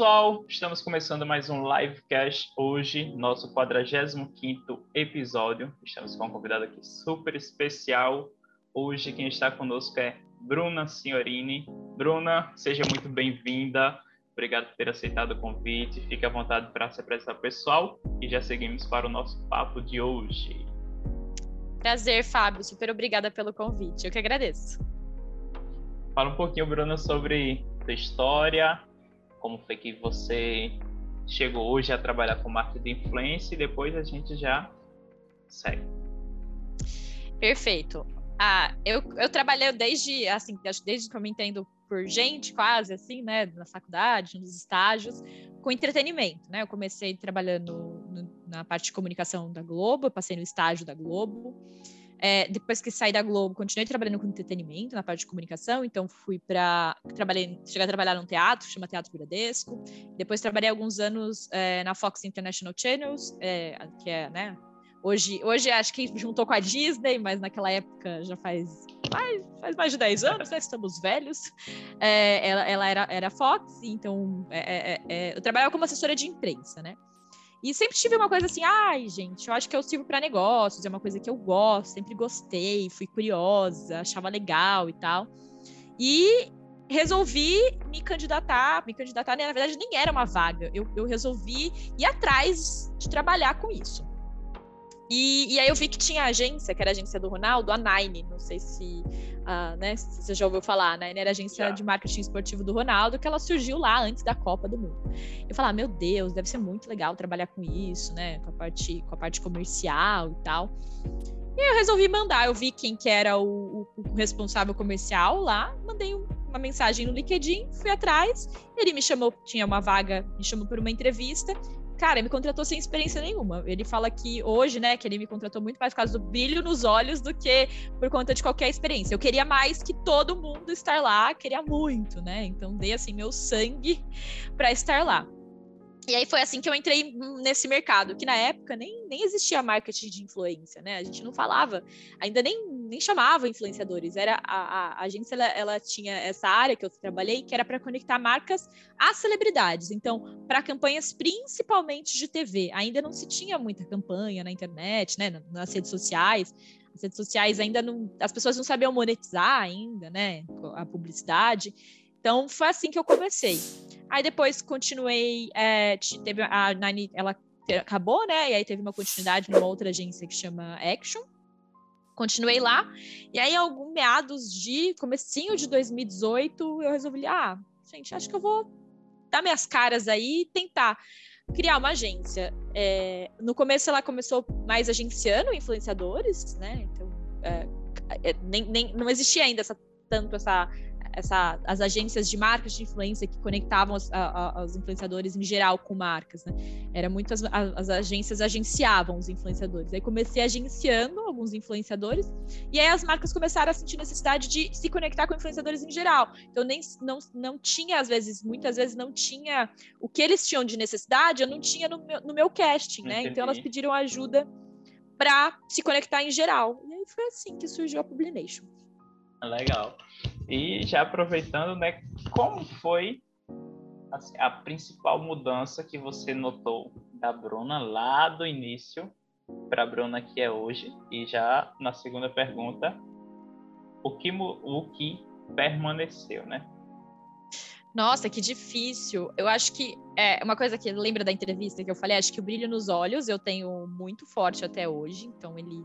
pessoal, estamos começando mais um livecast hoje, nosso 45º episódio. Estamos com um convidado aqui super especial. Hoje quem está conosco é Bruna Signorini. Bruna, seja muito bem-vinda. Obrigado por ter aceitado o convite. Fique à vontade para se apresentar pessoal e já seguimos para o nosso papo de hoje. Prazer, Fábio. Super obrigada pelo convite. Eu que agradeço. Fala um pouquinho, Bruna, sobre sua história, como foi que você chegou hoje a trabalhar com marketing de influência e depois a gente já segue. Perfeito. Ah, eu, eu trabalhei desde, assim, desde que eu me entendo por gente, quase assim, né, na faculdade, nos estágios, com entretenimento, né? Eu comecei trabalhando no, na parte de comunicação da Globo, passei no estágio da Globo. É, depois que saí da Globo, continuei trabalhando com entretenimento na parte de comunicação, então fui para cheguei a trabalhar num teatro, chama Teatro Viradesco. Depois trabalhei alguns anos é, na Fox International Channels, é, que é, né? Hoje, hoje acho que juntou com a Disney, mas naquela época já faz mais, faz mais de 10 anos, né? Estamos velhos. É, ela, ela era, era Fox, então é, é, é, eu trabalhava como assessora de imprensa, né? E sempre tive uma coisa assim, ai, gente, eu acho que eu sirvo para negócios, é uma coisa que eu gosto, sempre gostei, fui curiosa, achava legal e tal. E resolvi me candidatar, me candidatar, na verdade nem era uma vaga, eu, eu resolvi ir atrás de trabalhar com isso. E, e, aí eu vi que tinha agência, que era a agência do Ronaldo, a Nine, não sei se, uh, né, se você já ouviu falar, né? Era a agência já. de marketing esportivo do Ronaldo, que ela surgiu lá antes da Copa do Mundo. Eu falava, meu Deus, deve ser muito legal trabalhar com isso, né? Com a parte, com a parte comercial e tal. E eu resolvi mandar, eu vi quem que era o, o responsável comercial lá, mandei um, uma mensagem no LinkedIn, fui atrás, ele me chamou, tinha uma vaga, me chamou por uma entrevista, cara, me contratou sem experiência nenhuma. Ele fala que hoje, né, que ele me contratou muito mais por causa do brilho nos olhos do que por conta de qualquer experiência. Eu queria mais que todo mundo estar lá, queria muito, né? Então dei assim meu sangue para estar lá. E aí foi assim que eu entrei nesse mercado, que na época nem, nem existia marketing de influência, né? A gente não falava, ainda nem, nem chamava influenciadores. Era a, a, a agência, ela, ela, tinha essa área que eu trabalhei, que era para conectar marcas às celebridades. Então, para campanhas principalmente de TV. Ainda não se tinha muita campanha na internet, né? Nas redes sociais. As redes sociais ainda não. As pessoas não sabiam monetizar ainda, né? A publicidade. Então, foi assim que eu comecei. Aí depois continuei, é, teve a Nine, ela acabou, né? E aí teve uma continuidade numa outra agência que chama Action. Continuei lá. E aí, algum meados de comecinho de 2018, eu resolvi, ah, gente, acho que eu vou dar minhas caras aí e tentar criar uma agência. É, no começo ela começou mais agenciando influenciadores, né? Então, é, é nem, nem, não existia ainda essa, tanto essa essa, as agências de marcas de influência que conectavam os, a, a, os influenciadores em geral com marcas, né? Era muitas as, as, agências agenciavam os influenciadores. Aí comecei agenciando alguns influenciadores e aí as marcas começaram a sentir necessidade de se conectar com influenciadores em geral. Então nem não, não tinha às vezes, muitas vezes não tinha o que eles tinham de necessidade, eu não tinha no meu, no meu casting, né? Entendi. Então elas pediram ajuda para se conectar em geral. E aí foi assim que surgiu a Publination. Legal. E já aproveitando, né, como foi assim, a principal mudança que você notou da Bruna lá do início para a Bruna que é hoje? E já na segunda pergunta, o que, o que permaneceu, né? Nossa, que difícil. Eu acho que é uma coisa que lembra da entrevista que eu falei, acho que o brilho nos olhos eu tenho muito forte até hoje, então ele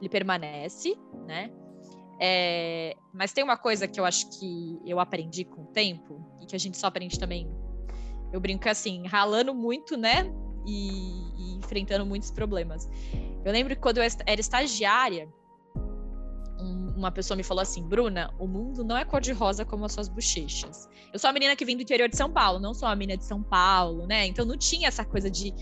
ele permanece, né? É, mas tem uma coisa que eu acho que eu aprendi com o tempo, e que a gente só aprende também. Eu brinco assim, ralando muito, né? E, e enfrentando muitos problemas. Eu lembro que quando eu era estagiária, um, uma pessoa me falou assim: Bruna, o mundo não é cor-de-rosa como as suas bochechas. Eu sou uma menina que vem do interior de São Paulo, não sou uma menina de São Paulo, né? Então não tinha essa coisa de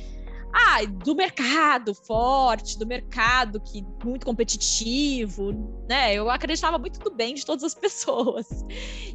ah, do mercado forte, do mercado que muito competitivo, né? Eu acreditava muito do bem de todas as pessoas.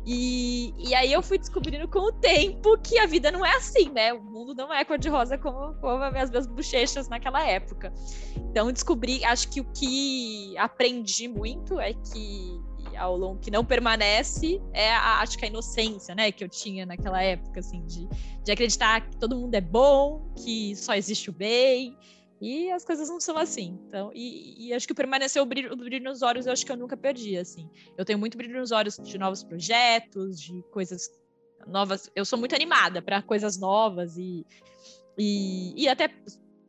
E, e aí eu fui descobrindo com o tempo que a vida não é assim, né? O mundo não é cor-de-rosa como, como as minhas bochechas naquela época. Então descobri, acho que o que aprendi muito é que ao longo que não permanece é a, acho que a inocência, né, que eu tinha naquela época, assim, de, de acreditar que todo mundo é bom, que só existe o bem, e as coisas não são assim. Então, e, e acho que permaneceu o brilho, o brilho, nos olhos, eu acho que eu nunca perdi, assim. Eu tenho muito brilho nos olhos de novos projetos, de coisas novas. Eu sou muito animada para coisas novas e, e, e até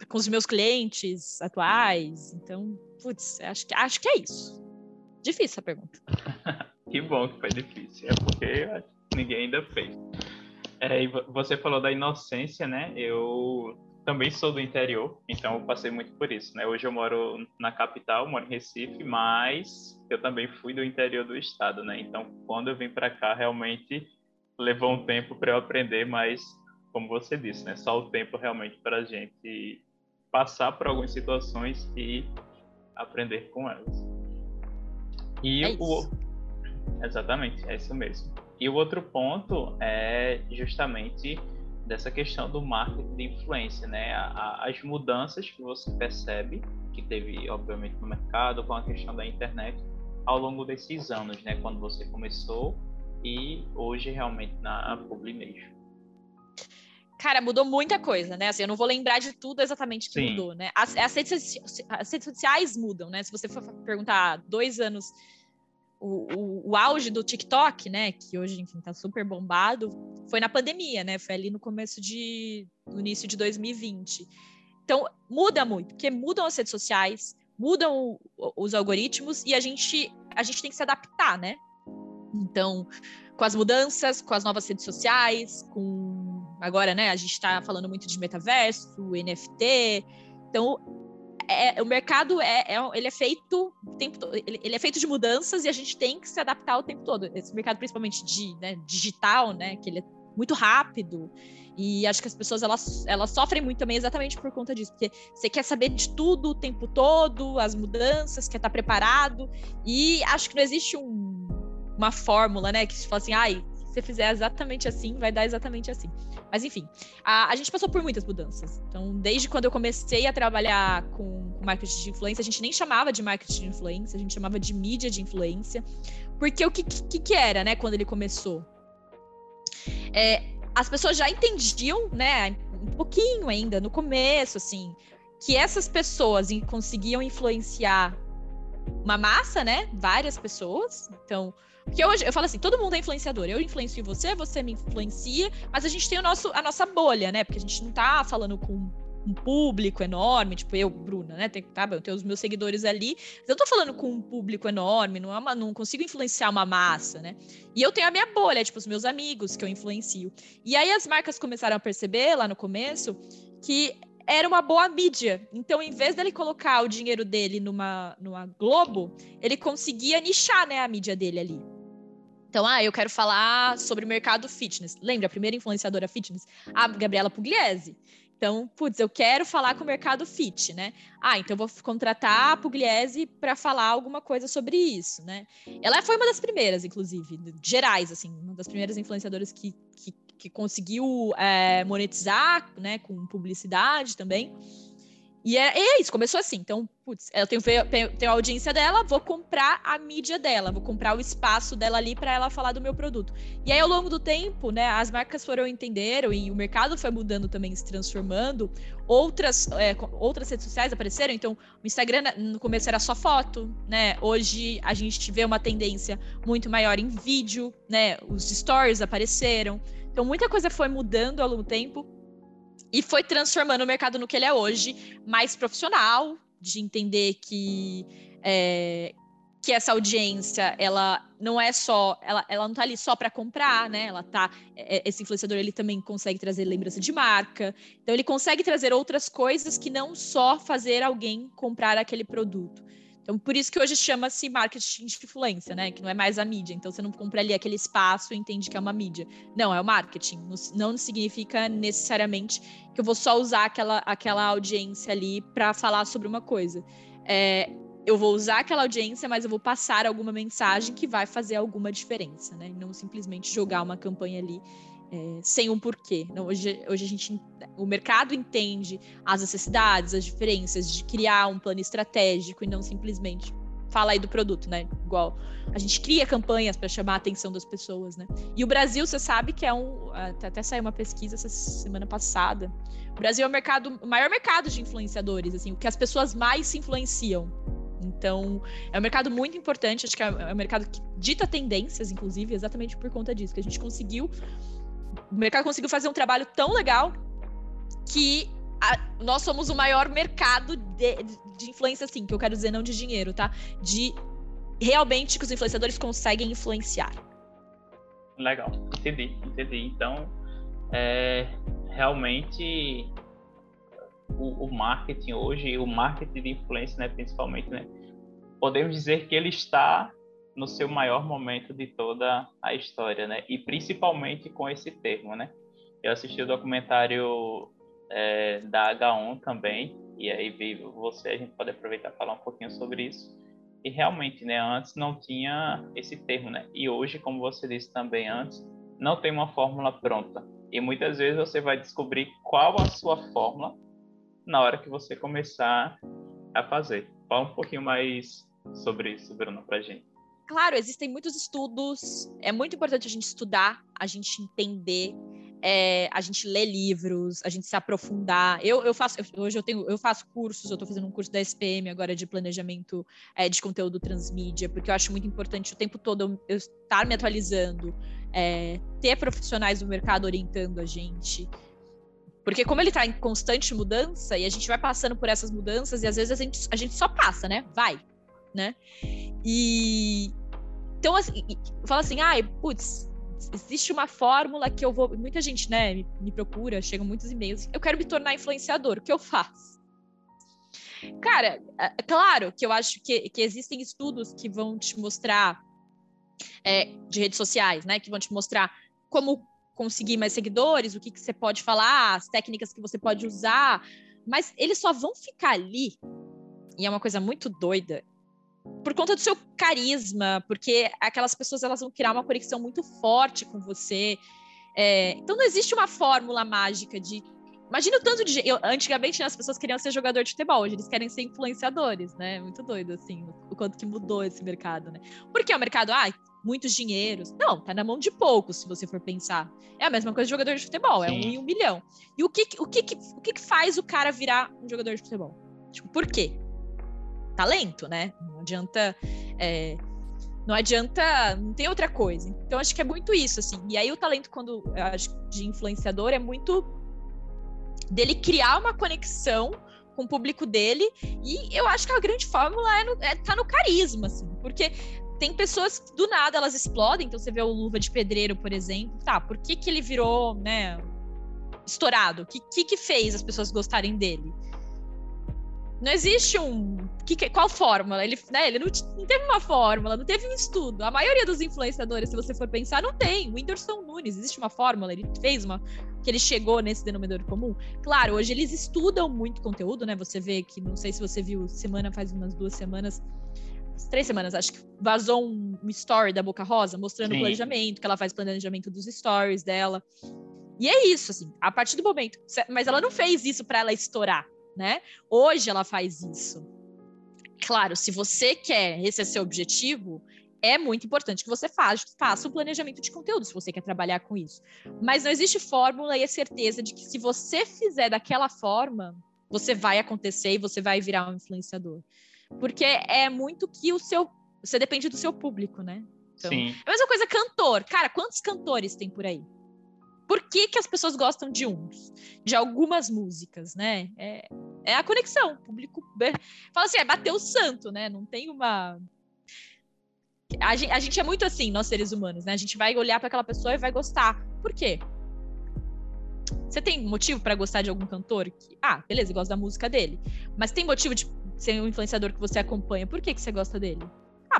com os meus clientes atuais. Então, putz, acho que, acho que é isso. Difícil a pergunta. que bom que foi difícil. É porque ninguém ainda fez. É, você falou da inocência, né? Eu também sou do interior, então eu passei muito por isso, né? Hoje eu moro na capital, moro em Recife, mas eu também fui do interior do estado, né? Então, quando eu vim para cá, realmente levou um tempo para eu aprender, mas como você disse, né? Só o tempo realmente para a gente passar por algumas situações e aprender com elas. E é o exatamente é isso mesmo. E o outro ponto é justamente dessa questão do marketing de influência, né? as mudanças que você percebe que teve, obviamente, no mercado com a questão da internet ao longo desses anos, né? Quando você começou e hoje realmente na Publination. Cara, mudou muita coisa, né? Assim, eu não vou lembrar de tudo exatamente que Sim. mudou, né? As, as, redes, as, redes, sociais mudam, né? Se você for perguntar dois anos, o, o, o, auge do TikTok, né? Que hoje, enfim, tá super bombado, foi na pandemia, né? Foi ali no começo de. no início de 2020. Então, muda muito, porque mudam as redes sociais, mudam os algoritmos e a gente, a gente tem que se adaptar, né? Então, com as mudanças, com as novas redes sociais, com agora, né, a gente está falando muito de metaverso, NFT. Então, é, o mercado é, é, ele é feito o tempo todo, ele, ele, é feito de mudanças e a gente tem que se adaptar o tempo todo. Esse mercado, principalmente de né, digital, né, que ele é muito rápido. E acho que as pessoas elas, elas sofrem muito também exatamente por conta disso, porque você quer saber de tudo o tempo todo, as mudanças, quer estar preparado. E acho que não existe um uma fórmula, né? Que se fala assim, ai, você fizer exatamente assim, vai dar exatamente assim. Mas enfim, a, a, gente passou por muitas mudanças. Então, desde quando eu comecei a trabalhar com, com marketing de influência, a gente nem chamava de marketing de influência, a gente chamava de mídia de influência. Porque o que, que, que era, né, quando ele começou? É, as pessoas já entendiam, né, um pouquinho ainda, no começo, assim, que essas pessoas conseguiam influenciar uma massa, né? Várias pessoas. Então, porque hoje eu falo assim, todo mundo é influenciador. Eu influencio você, você me influencia, mas a gente tem o nosso, a nossa bolha, né? Porque a gente não tá falando com um público enorme, tipo eu, Bruna, né? Tem, tá, eu tenho os meus seguidores ali. Eu tô falando com um público enorme, não, é uma, não consigo influenciar uma massa, né? E eu tenho a minha bolha, tipo, os meus amigos que eu influencio. E aí as marcas começaram a perceber lá no começo que era uma boa mídia. Então, em vez dele colocar o dinheiro dele numa, numa Globo, ele conseguia nichar né, a mídia dele ali. Então, ah, eu quero falar sobre o mercado fitness. Lembra a primeira influenciadora fitness? A Gabriela Pugliese. Então, putz, eu quero falar com o mercado fit, né? Ah, então vou contratar a Pugliese para falar alguma coisa sobre isso, né? Ela foi uma das primeiras, inclusive, gerais, assim, uma das primeiras influenciadoras que, que, que conseguiu é, monetizar, né, com publicidade também. E é, é, isso, começou assim. Então, putz, eu tenho, tenho a audiência dela, vou comprar a mídia dela, vou comprar o espaço dela ali para ela falar do meu produto. E aí, ao longo do tempo, né, as marcas foram entenderam e o mercado foi mudando também, se transformando. Outras, é, outras redes sociais apareceram. Então, o Instagram no começo era só foto, né? Hoje a gente vê uma tendência muito maior em vídeo, né? Os stories apareceram. Então, muita coisa foi mudando ao longo do tempo e foi transformando o mercado no que ele é hoje, mais profissional, de entender que é, que essa audiência ela não é só ela, ela não tá ali só para comprar né? Ela tá é, é, esse influenciador ele também consegue trazer lembrança de marca. Então ele consegue trazer outras coisas que não só fazer alguém comprar aquele produto então, por isso que hoje chama-se marketing de influência, né? Que não é mais a mídia. Então, você não compra ali aquele espaço e entende que é uma mídia. Não, é o marketing. Não significa necessariamente que eu vou só usar aquela, aquela audiência ali para falar sobre uma coisa. É, eu vou usar aquela audiência, mas eu vou passar alguma mensagem que vai fazer alguma diferença, né? Não simplesmente jogar uma campanha ali é, sem um porquê. Não, hoje, hoje a gente, o mercado entende as necessidades, as diferenças de criar um plano estratégico e não simplesmente fala aí do produto, né? Igual a gente cria campanhas para chamar a atenção das pessoas, né? E o Brasil, você sabe que é um. Até saiu uma pesquisa essa semana passada. O Brasil é o mercado, o maior mercado de influenciadores, assim, o que as pessoas mais se influenciam. Então, é um mercado muito importante, acho que é um mercado que dita tendências, inclusive, exatamente por conta disso, que a gente conseguiu. O mercado conseguiu fazer um trabalho tão legal que a, nós somos o maior mercado de, de influência, assim, que eu quero dizer, não de dinheiro, tá? De realmente que os influenciadores conseguem influenciar. Legal, entendi, entendi. Então, é, realmente o, o, marketing hoje, o marketing de influência, né, principalmente, né, podemos dizer que ele está no seu maior momento de toda a história, né, e principalmente com esse termo, né. Eu assisti o documentário é, da H1 também, e aí veio você, a gente pode aproveitar e falar um pouquinho sobre isso. E realmente, né, antes não tinha esse termo, né? E hoje, como você disse também antes, não tem uma fórmula pronta. E muitas vezes você vai descobrir qual a sua fórmula na hora que você começar a fazer. Fala um pouquinho mais sobre isso, Bruno, pra gente. Claro, existem muitos estudos. É muito importante a gente estudar, a gente entender é, a gente lê livros, a gente se aprofundar. Eu, eu faço, hoje eu tenho, eu faço cursos, eu estou fazendo um curso da SPM agora de planejamento é, de conteúdo transmídia, porque eu acho muito importante o tempo todo eu, eu estar me atualizando, é, ter profissionais do mercado orientando a gente. Porque como ele está em constante mudança e a gente vai passando por essas mudanças e às vezes a gente, a gente só passa, né? Vai, né? E então assim, fala assim, ai, putz, existe uma fórmula que eu vou. Muita gente, né, me, me procura, chegam muitos e-mails. Eu quero me tornar influenciador. O que eu faço? Cara, é, é claro que eu acho que, que existem estudos que vão te mostrar é, de redes sociais, né? Que vão te mostrar como conseguir mais seguidores, o que, que você pode falar, as técnicas que você pode usar, mas eles só vão ficar ali, e é uma coisa muito doida, por conta do seu carisma, porque aquelas pessoas elas vão criar uma conexão muito forte com você. É, então não existe uma fórmula mágica de. Imagina o tanto de gente. Antigamente né, as pessoas queriam ser jogador de futebol, hoje eles querem ser influenciadores, né? Muito doido, assim, o quanto que mudou esse mercado, né? Porque o mercado, ah, muitos dinheiros. Não, tá na mão de poucos, se você for pensar. É a mesma coisa de jogador de futebol, Sim. é um em um milhão. E o que, o que, o que faz o cara virar um jogador de futebol? Tipo, por quê? Talento, né? Não adianta. É, não adianta, não tem outra coisa. Então acho que é muito isso, assim. E aí o talento, quando acho de influenciador, é muito dele criar uma conexão com o público dele. E eu acho que a grande fórmula é, no, é tá no carisma, assim, porque tem pessoas que do nada elas explodem. Então você vê o Luva de Pedreiro, por exemplo. Tá, por que, que ele virou, né? Estourado? O que, que, que fez as pessoas gostarem dele? Não existe um. Que, qual fórmula? Ele, né, ele não, não, teve uma fórmula, não teve um estudo. A maioria dos influenciadores, se você for pensar, não tem. O Whindersson Nunes, existe uma fórmula, ele fez uma. que ele chegou nesse denominador comum. Claro, hoje eles estudam muito conteúdo, né? Você vê que, não sei se você viu, semana faz umas duas semanas, três semanas, acho que vazou um, um story da Boca Rosa mostrando Sim. o planejamento, que ela faz planejamento dos stories dela. E é isso, assim, a partir do momento. Mas ela não fez isso para ela estourar né? Hoje ela faz isso. Claro, se você quer, esse é seu objetivo, é muito importante que você faça, faça um planejamento de conteúdo, se você quer trabalhar com isso. Mas não existe fórmula e a certeza de que se você fizer daquela forma, você vai acontecer e você vai virar um influenciador. Porque é muito que o seu. Você depende do seu público, né? Então, Sim. É a mesma coisa cantor. Cara, quantos cantores tem por aí? Por que, que as pessoas gostam de uns, de algumas músicas, né? É, é a conexão. O público fala assim, é bater o santo, né? Não tem uma. A gente, a gente é muito assim, nós seres humanos, né? A gente vai olhar para aquela pessoa e vai gostar. Por quê? Você tem motivo para gostar de algum cantor? Que, ah, beleza, gosto da música dele. Mas tem motivo de ser um influenciador que você acompanha? Por que, que você gosta dele?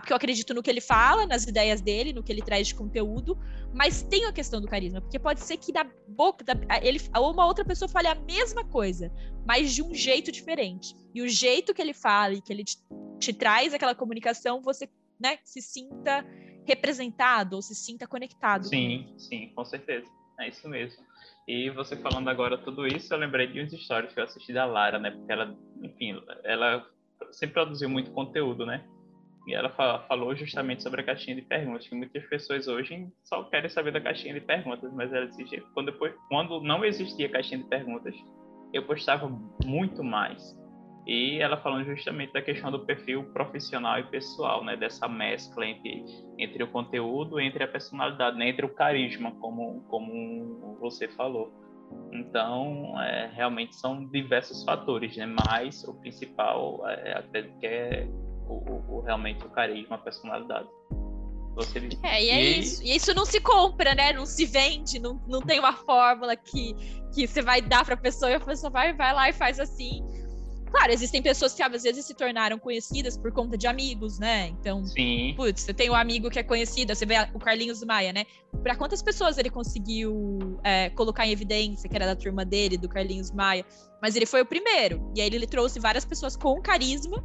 Porque eu acredito no que ele fala, nas ideias dele, no que ele traz de conteúdo, mas tem a questão do carisma, porque pode ser que da boca da, ele ou uma outra pessoa fale a mesma coisa, mas de um jeito diferente. E o jeito que ele fala e que ele te, te traz aquela comunicação, você, né, se sinta representado ou se sinta conectado. Sim, sim, com certeza. É isso mesmo. E você falando agora tudo isso, eu lembrei de uns stories que eu assisti da Lara, né? Porque ela, enfim, ela sempre produziu muito conteúdo, né? E ela falou justamente sobre a caixinha de perguntas, que muitas pessoas hoje só querem saber da caixinha de perguntas, mas ela disse, quando, depois, quando não existia caixinha de perguntas, eu postava muito mais. E ela falando justamente da questão do perfil profissional e pessoal, né? Dessa mescla entre, entre o conteúdo, entre a personalidade, né? entre o carisma, como, como você falou. Então, é, realmente são diversos fatores, né? Mas o principal, é, acredito que é o, o, o, realmente o carisma, a personalidade. Você... É, e é e... isso. E isso não se compra, né? Não se vende, não, não tem uma fórmula que, que você vai dar para a pessoa e a pessoa vai, vai lá e faz assim. Claro, existem pessoas que às vezes se tornaram conhecidas por conta de amigos, né? Então, Sim. putz, você tem um amigo que é conhecido, você vê o Carlinhos Maia, né? Para quantas pessoas ele conseguiu é, colocar em evidência que era da turma dele, do Carlinhos Maia? Mas ele foi o primeiro. E aí ele trouxe várias pessoas com carisma,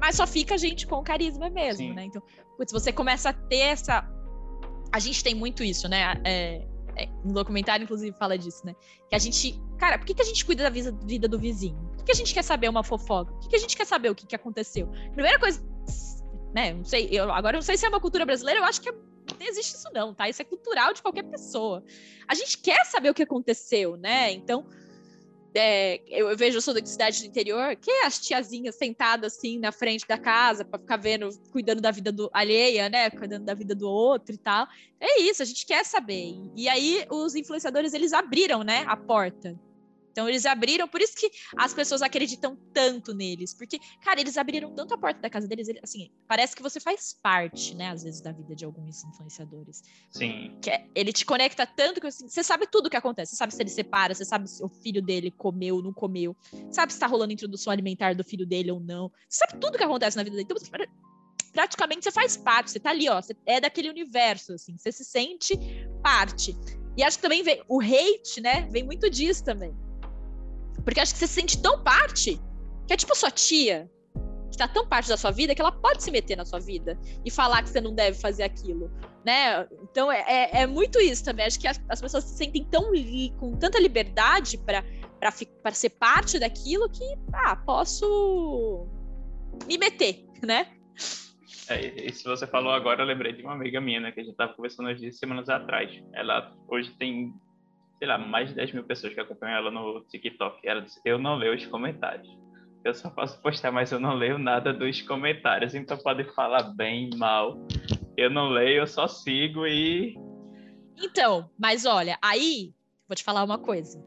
mas só fica gente com carisma mesmo, Sim. né? Então, putz, você começa a ter essa. A gente tem muito isso, né? É, é, um documentário, inclusive, fala disso, né? Que a gente. Cara, por que, que a gente cuida da vida, do vizinho? Por que, que, a gente quer saber uma fofoca? Por que, que a gente quer saber o que, que aconteceu? Primeira coisa, né? Não sei, eu, agora eu não sei se é uma cultura brasileira, eu acho que é, não existe isso, não, tá? Isso é cultural de qualquer pessoa. A gente quer saber o que aconteceu, né? Então, é, eu, vejo, da cidade do interior, que é as tiazinhas sentadas assim na frente da casa para ficar vendo, cuidando da vida do alheia, né? Cuidando da vida do outro e tal. É isso, a gente quer saber. E aí os influenciadores eles abriram, né, a porta então eles abriram, por isso que as pessoas acreditam tanto neles, porque, cara, eles abriram tanto a porta da casa deles, ele, assim, parece que você faz parte, né, às vezes, da vida de alguns influenciadores. Sim. Que é, ele te conecta tanto que assim, você sabe tudo o que acontece, você sabe se ele separa, você sabe se o filho dele comeu ou não comeu, sabe se tá rolando introdução alimentar do filho dele ou não, você sabe tudo o que acontece na vida dele. Então, praticamente você faz parte, você tá ali, ó, você é daquele universo, assim, você se sente parte. E acho que também vem, o hate, né, vem muito disso também porque acho que você se sente tão parte que é tipo sua tia, que tá tão parte da sua vida que ela pode se meter na sua vida e falar que você não deve fazer aquilo, né? Então é, é, é muito isso também. Acho que as, as pessoas se sentem tão com tanta liberdade para ser parte daquilo que, ah, posso me meter, né? É, se você falou agora, eu lembrei de uma amiga minha, né, que a gente tava conversando dias semanas atrás. Ela hoje tem sei lá, mais de 10 mil pessoas que acompanham ela no TikTok. Ela disse, eu não leio os comentários. Eu só posso postar, mas eu não leio nada dos comentários. Então pode falar bem, mal. Eu não leio, eu só sigo e. Então, mas olha, aí vou te falar uma coisa.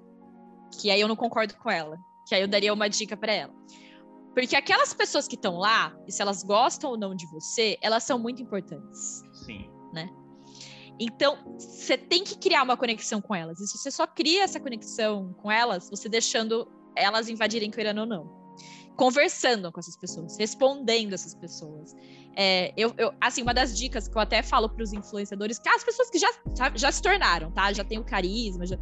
Que aí eu não concordo com ela. Que aí eu daria uma dica para ela. Porque aquelas pessoas que estão lá, e se elas gostam ou não de você, elas são muito importantes. Sim. Né? Então, você tem que criar uma conexão com elas. E se você só cria essa conexão com elas, você deixando elas invadirem querendo ou não. Conversando com essas pessoas, respondendo essas pessoas. É, eu, eu, assim, uma das dicas que eu até falo para os influenciadores, que as pessoas que já, já se tornaram, tá? Já tem o carisma, já,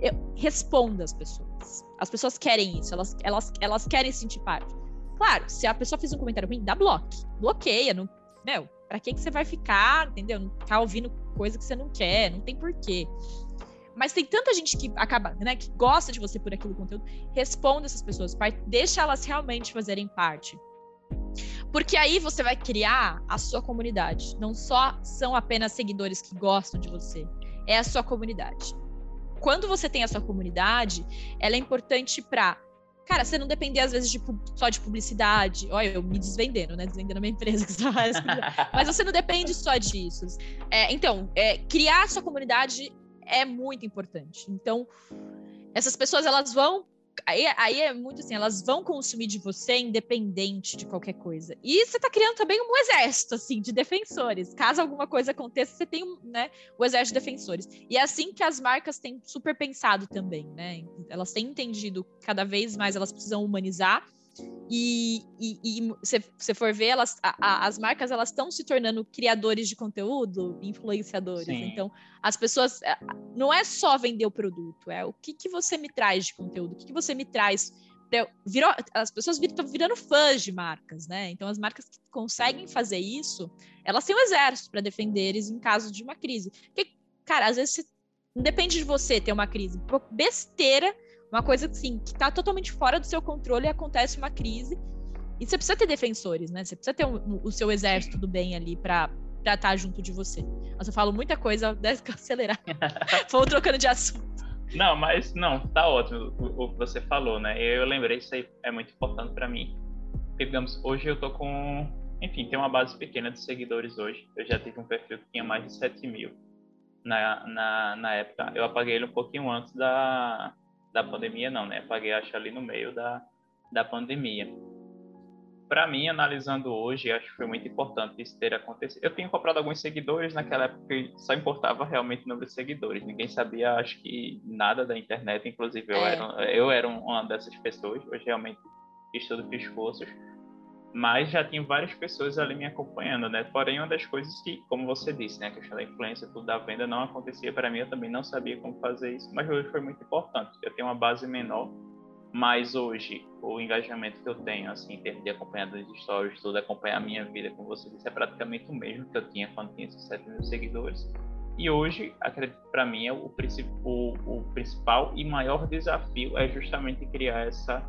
eu, responda as pessoas. As pessoas querem isso, elas, elas, elas querem se sentir parte. Claro, se a pessoa fez um comentário ruim, dá bloco. Bloqueia, não, meu, Pra que, que você vai ficar, entendeu? Não ficar ouvindo coisa que você não quer, não tem porquê. Mas tem tanta gente que acaba, né, que gosta de você por aquele conteúdo. Responda essas pessoas, deixa elas realmente fazerem parte. Porque aí você vai criar a sua comunidade. Não só são apenas seguidores que gostam de você, é a sua comunidade. Quando você tem a sua comunidade, ela é importante para cara, você não depender às vezes de, só de publicidade. Olha, eu me desvendendo, né? Desvendendo a minha empresa que só faz. Mas você não depende só disso. É, então, é, criar sua comunidade é muito importante. Então, essas pessoas elas vão aí, aí é muito assim, elas vão consumir de você independente de qualquer coisa. E você está criando também um exército, assim, de defensores. Caso alguma coisa aconteça, você tem né, o exército de defensores. E é assim que as marcas têm super pensado também, né? Elas têm entendido cada vez mais, elas precisam humanizar e, se você for ver, elas, a, a, as marcas elas estão se tornando criadores de conteúdo, influenciadores. Sim. Então, as pessoas é, não é só vender o produto, é o que, que você me traz de conteúdo, o que, que você me traz. Virou, as pessoas estão virando fãs de marcas, né? Então, as marcas que conseguem fazer isso, elas têm um exército para defender eles em caso de uma crise. Porque, cara, às vezes não depende de você ter uma crise. Besteira uma coisa assim, que está totalmente fora do seu controle e acontece uma crise. E você precisa ter defensores, né? Você precisa ter um, o seu exército do bem ali para estar tá junto de você. Nossa, eu falo muita coisa, deve acelerar. Vou trocando de assunto. Não, mas não, tá ótimo o, o, que você falou, né? Eu lembrei, isso aí é muito importante para mim. Porque, digamos, hoje eu tô com. Enfim, tem uma base pequena de seguidores hoje. Eu já tive um perfil que tinha mais de 7 mil na, na, na época. Eu apaguei ele um pouquinho antes da, da pandemia, não, né? Apaguei, acho, ali no meio da, da pandemia para mim, analisando hoje, acho que foi muito importante isso ter acontecido. Eu tinha comprado alguns seguidores naquela época que só importava realmente o número de seguidores. Ninguém sabia, acho que, nada da internet. Inclusive, eu, é. era, eu era uma dessas pessoas. Hoje, realmente, estudo fiz cursos. Mas já tinha várias pessoas ali me acompanhando, né? Porém, uma das coisas que, como você disse, né? A questão da influência, tudo da venda não acontecia para mim. Eu também não sabia como fazer isso. Mas hoje foi muito importante. Eu tenho uma base menor mas hoje, o engajamento que eu tenho, assim, em termos de acompanhar as stories, tudo, acompanhar a minha vida, como você disse, é praticamente o mesmo que eu tinha quando tinha esses 7 mil seguidores. E hoje, acredito para mim, é o, o, o principal e maior desafio é justamente criar essa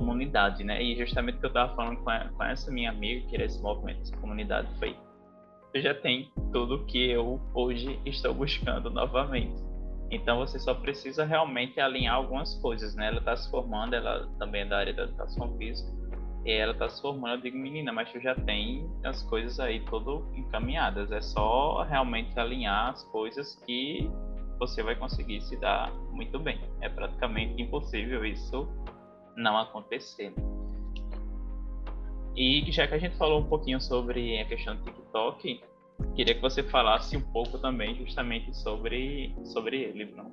comunidade, né? E justamente o que eu estava falando com, a, com essa minha amiga, que era esse movimento, essa comunidade, foi você já tem tudo que eu hoje estou buscando novamente então você só precisa realmente alinhar algumas coisas, né? Ela está se formando, ela também é da área da educação física, e ela está se formando. Eu digo, menina, mas tu já tem as coisas aí tudo encaminhadas. É só realmente alinhar as coisas que você vai conseguir se dar muito bem. É praticamente impossível isso não acontecer. E já que a gente falou um pouquinho sobre a questão do TikTok, queria que você falasse um pouco também justamente sobre, sobre ele, não?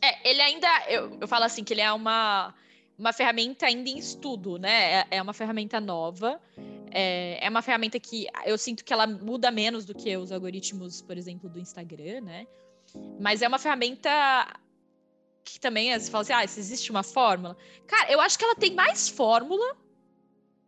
É, ele ainda, eu, eu falo assim, que ele é uma, uma ferramenta ainda em estudo, né? É, é uma ferramenta nova, é, é uma ferramenta que eu sinto que ela muda menos do que os algoritmos, por exemplo, do Instagram, né? Mas é uma ferramenta que também, você fala assim, ah, se existe uma fórmula. Cara, eu acho que ela tem mais fórmula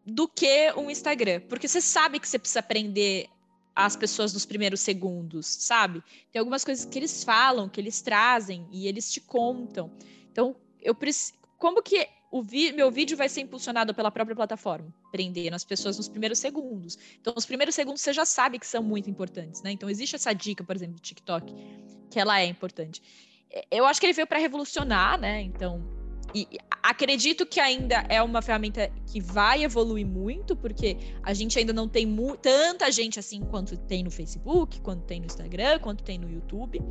do que um Instagram, porque você sabe que você precisa aprender as pessoas nos primeiros segundos, sabe? Tem algumas coisas que eles falam, que eles trazem e eles te contam. Então, eu preciso. Como que o vi meu vídeo vai ser impulsionado pela própria plataforma? Prendendo as pessoas nos primeiros segundos. Então, os primeiros segundos você já sabe que são muito importantes, né? Então, existe essa dica, por exemplo, do TikTok, que ela é importante. Eu acho que ele veio para revolucionar, né? Então, e acredito que ainda é uma ferramenta que vai evoluir muito, porque a gente ainda não tem tanta gente assim quanto tem no Facebook, quanto tem no Instagram, quanto tem no YouTube.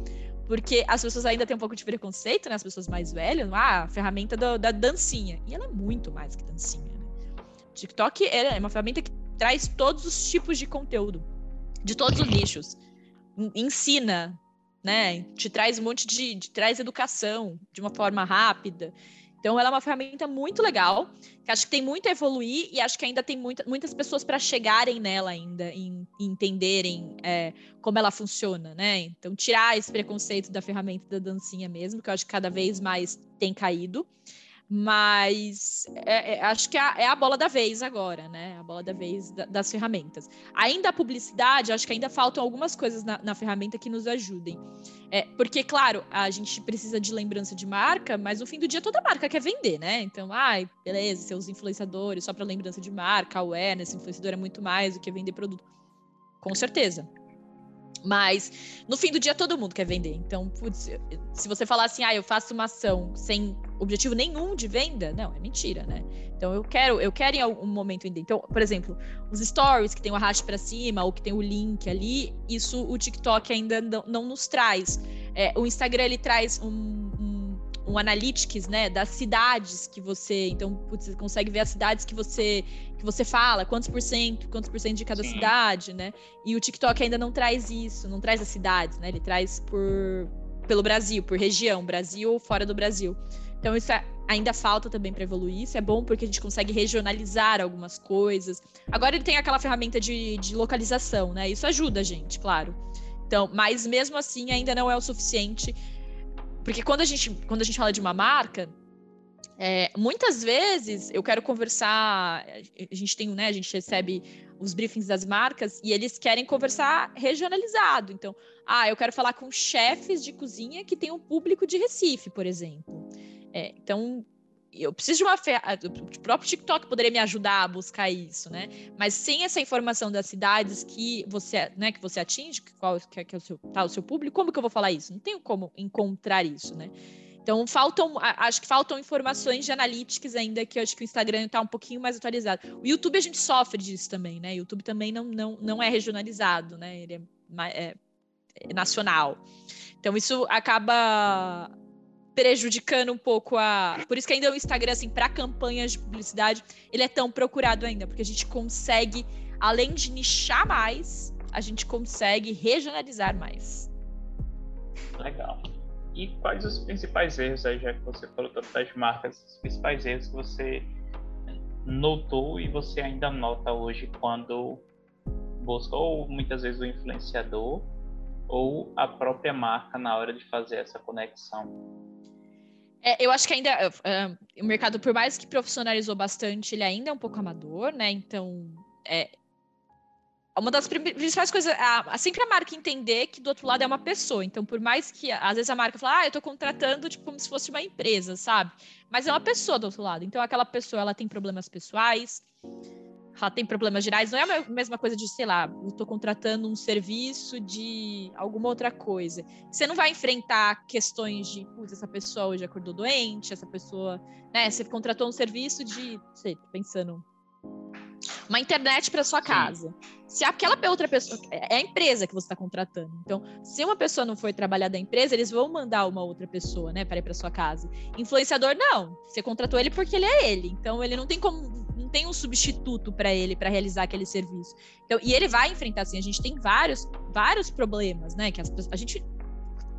Porque as pessoas ainda têm um pouco de preconceito, né? As pessoas mais velhas, ah, a ferramenta do, da dancinha. E ela é muito mais que dancinha, né? TikTok é uma ferramenta que traz todos os tipos de conteúdo, de todos os nichos. Ensina, né? Te traz um monte de, de traz educação de uma forma rápida. Então, ela é uma ferramenta muito legal, que acho que tem muito a evoluir e acho que ainda tem muita, muitas pessoas para chegarem nela ainda e, entenderem é, como ela funciona, né? Então, tirar esse preconceito da ferramenta da dancinha mesmo, que eu acho que cada vez mais tem caído. Mas é, é, acho que é a, é a, bola da vez agora, né? A bola da vez da, das ferramentas. Ainda a publicidade, acho que ainda faltam algumas coisas na, na ferramenta que nos ajudem. É, porque, claro, a gente precisa de lembrança de marca, mas no fim do dia toda marca quer vender, né? Então, ai, beleza, seus influenciadores só para lembrança de marca, awareness, influenciador é muito mais do que vender produto. Com certeza. Mas no fim do dia todo mundo quer vender. Então, putz, se você falar assim, ah, eu faço uma ação sem objetivo nenhum de venda, não, é mentira, né? Então eu quero, eu quero em algum momento. Então, por exemplo, os stories que tem o arraste para cima ou que tem o link ali, isso o TikTok ainda não, não nos traz. É, o Instagram ele traz um, um, um analytics, né, das cidades que você, então putz, você consegue ver as cidades que você que você fala, quantos por cento, quantos por cento de cada Sim. cidade, né? E o TikTok ainda não traz isso, não traz as cidades, né? Ele traz por pelo Brasil, por região, Brasil ou fora do Brasil. Então isso é, ainda falta também para evoluir. Isso é bom porque a gente consegue regionalizar algumas coisas. Agora ele tem aquela ferramenta de, de localização, né? Isso ajuda a gente, claro. Então, mas mesmo assim ainda não é o suficiente, porque quando a gente quando a gente fala de uma marca é, muitas vezes eu quero conversar, a gente tem, né, a gente recebe os briefings das marcas e eles querem conversar regionalizado. Então, ah, eu quero falar com chefes de cozinha que tem um público de Recife, por exemplo. É, então, eu preciso de uma ferramenta. O próprio TikTok poderia me ajudar a buscar isso, né? Mas sem essa informação das cidades que você, né, que você atinge, qual que é, que é o seu, tá, o seu público, como que eu vou falar isso? Não tenho como encontrar isso, né? Então, faltam, acho que faltam informações de analytics ainda, que eu acho que o Instagram está um pouquinho mais atualizado. O YouTube a gente sofre disso também, né? O YouTube também não, não, não é regionalizado, né? Ele é, é, é nacional. Então, isso acaba prejudicando um pouco a. Por isso que ainda o Instagram, assim, para campanhas de publicidade, ele é tão procurado ainda, porque a gente consegue, além de nichar mais, a gente consegue regionalizar mais. Legal. E quais os principais erros aí, já que você falou tanto das marcas, os principais erros que você notou e você ainda nota hoje quando busca ou muitas vezes o influenciador ou a própria marca na hora de fazer essa conexão? É, eu acho que ainda uh, o mercado, por mais que profissionalizou bastante, ele ainda é um pouco amador, né? Então, é, uma das principais coisas, a, sempre a marca entender que do outro lado é uma pessoa. Então, por mais que às vezes a marca fala, ah, eu tô contratando tipo como se fosse uma empresa, sabe? Mas é uma pessoa do outro lado. Então, aquela pessoa, ela tem problemas pessoais, ela tem problemas gerais. Não é a mesma coisa de, sei lá, eu tô contratando um serviço de alguma outra coisa. Você não vai enfrentar questões de, putz, essa pessoa hoje acordou doente, essa pessoa, né? Você contratou um serviço de, sei, pensando uma internet para sua casa. Se aquela outra pessoa é a empresa que você está contratando. Então, se uma pessoa não foi trabalhar da empresa, eles vão mandar uma outra pessoa, né, para ir para sua casa. Influenciador não. Você contratou ele porque ele é ele. Então, ele não tem como tem um substituto para ele para realizar aquele serviço. Então, e ele vai enfrentar assim, a gente tem vários vários problemas, né, que as, a gente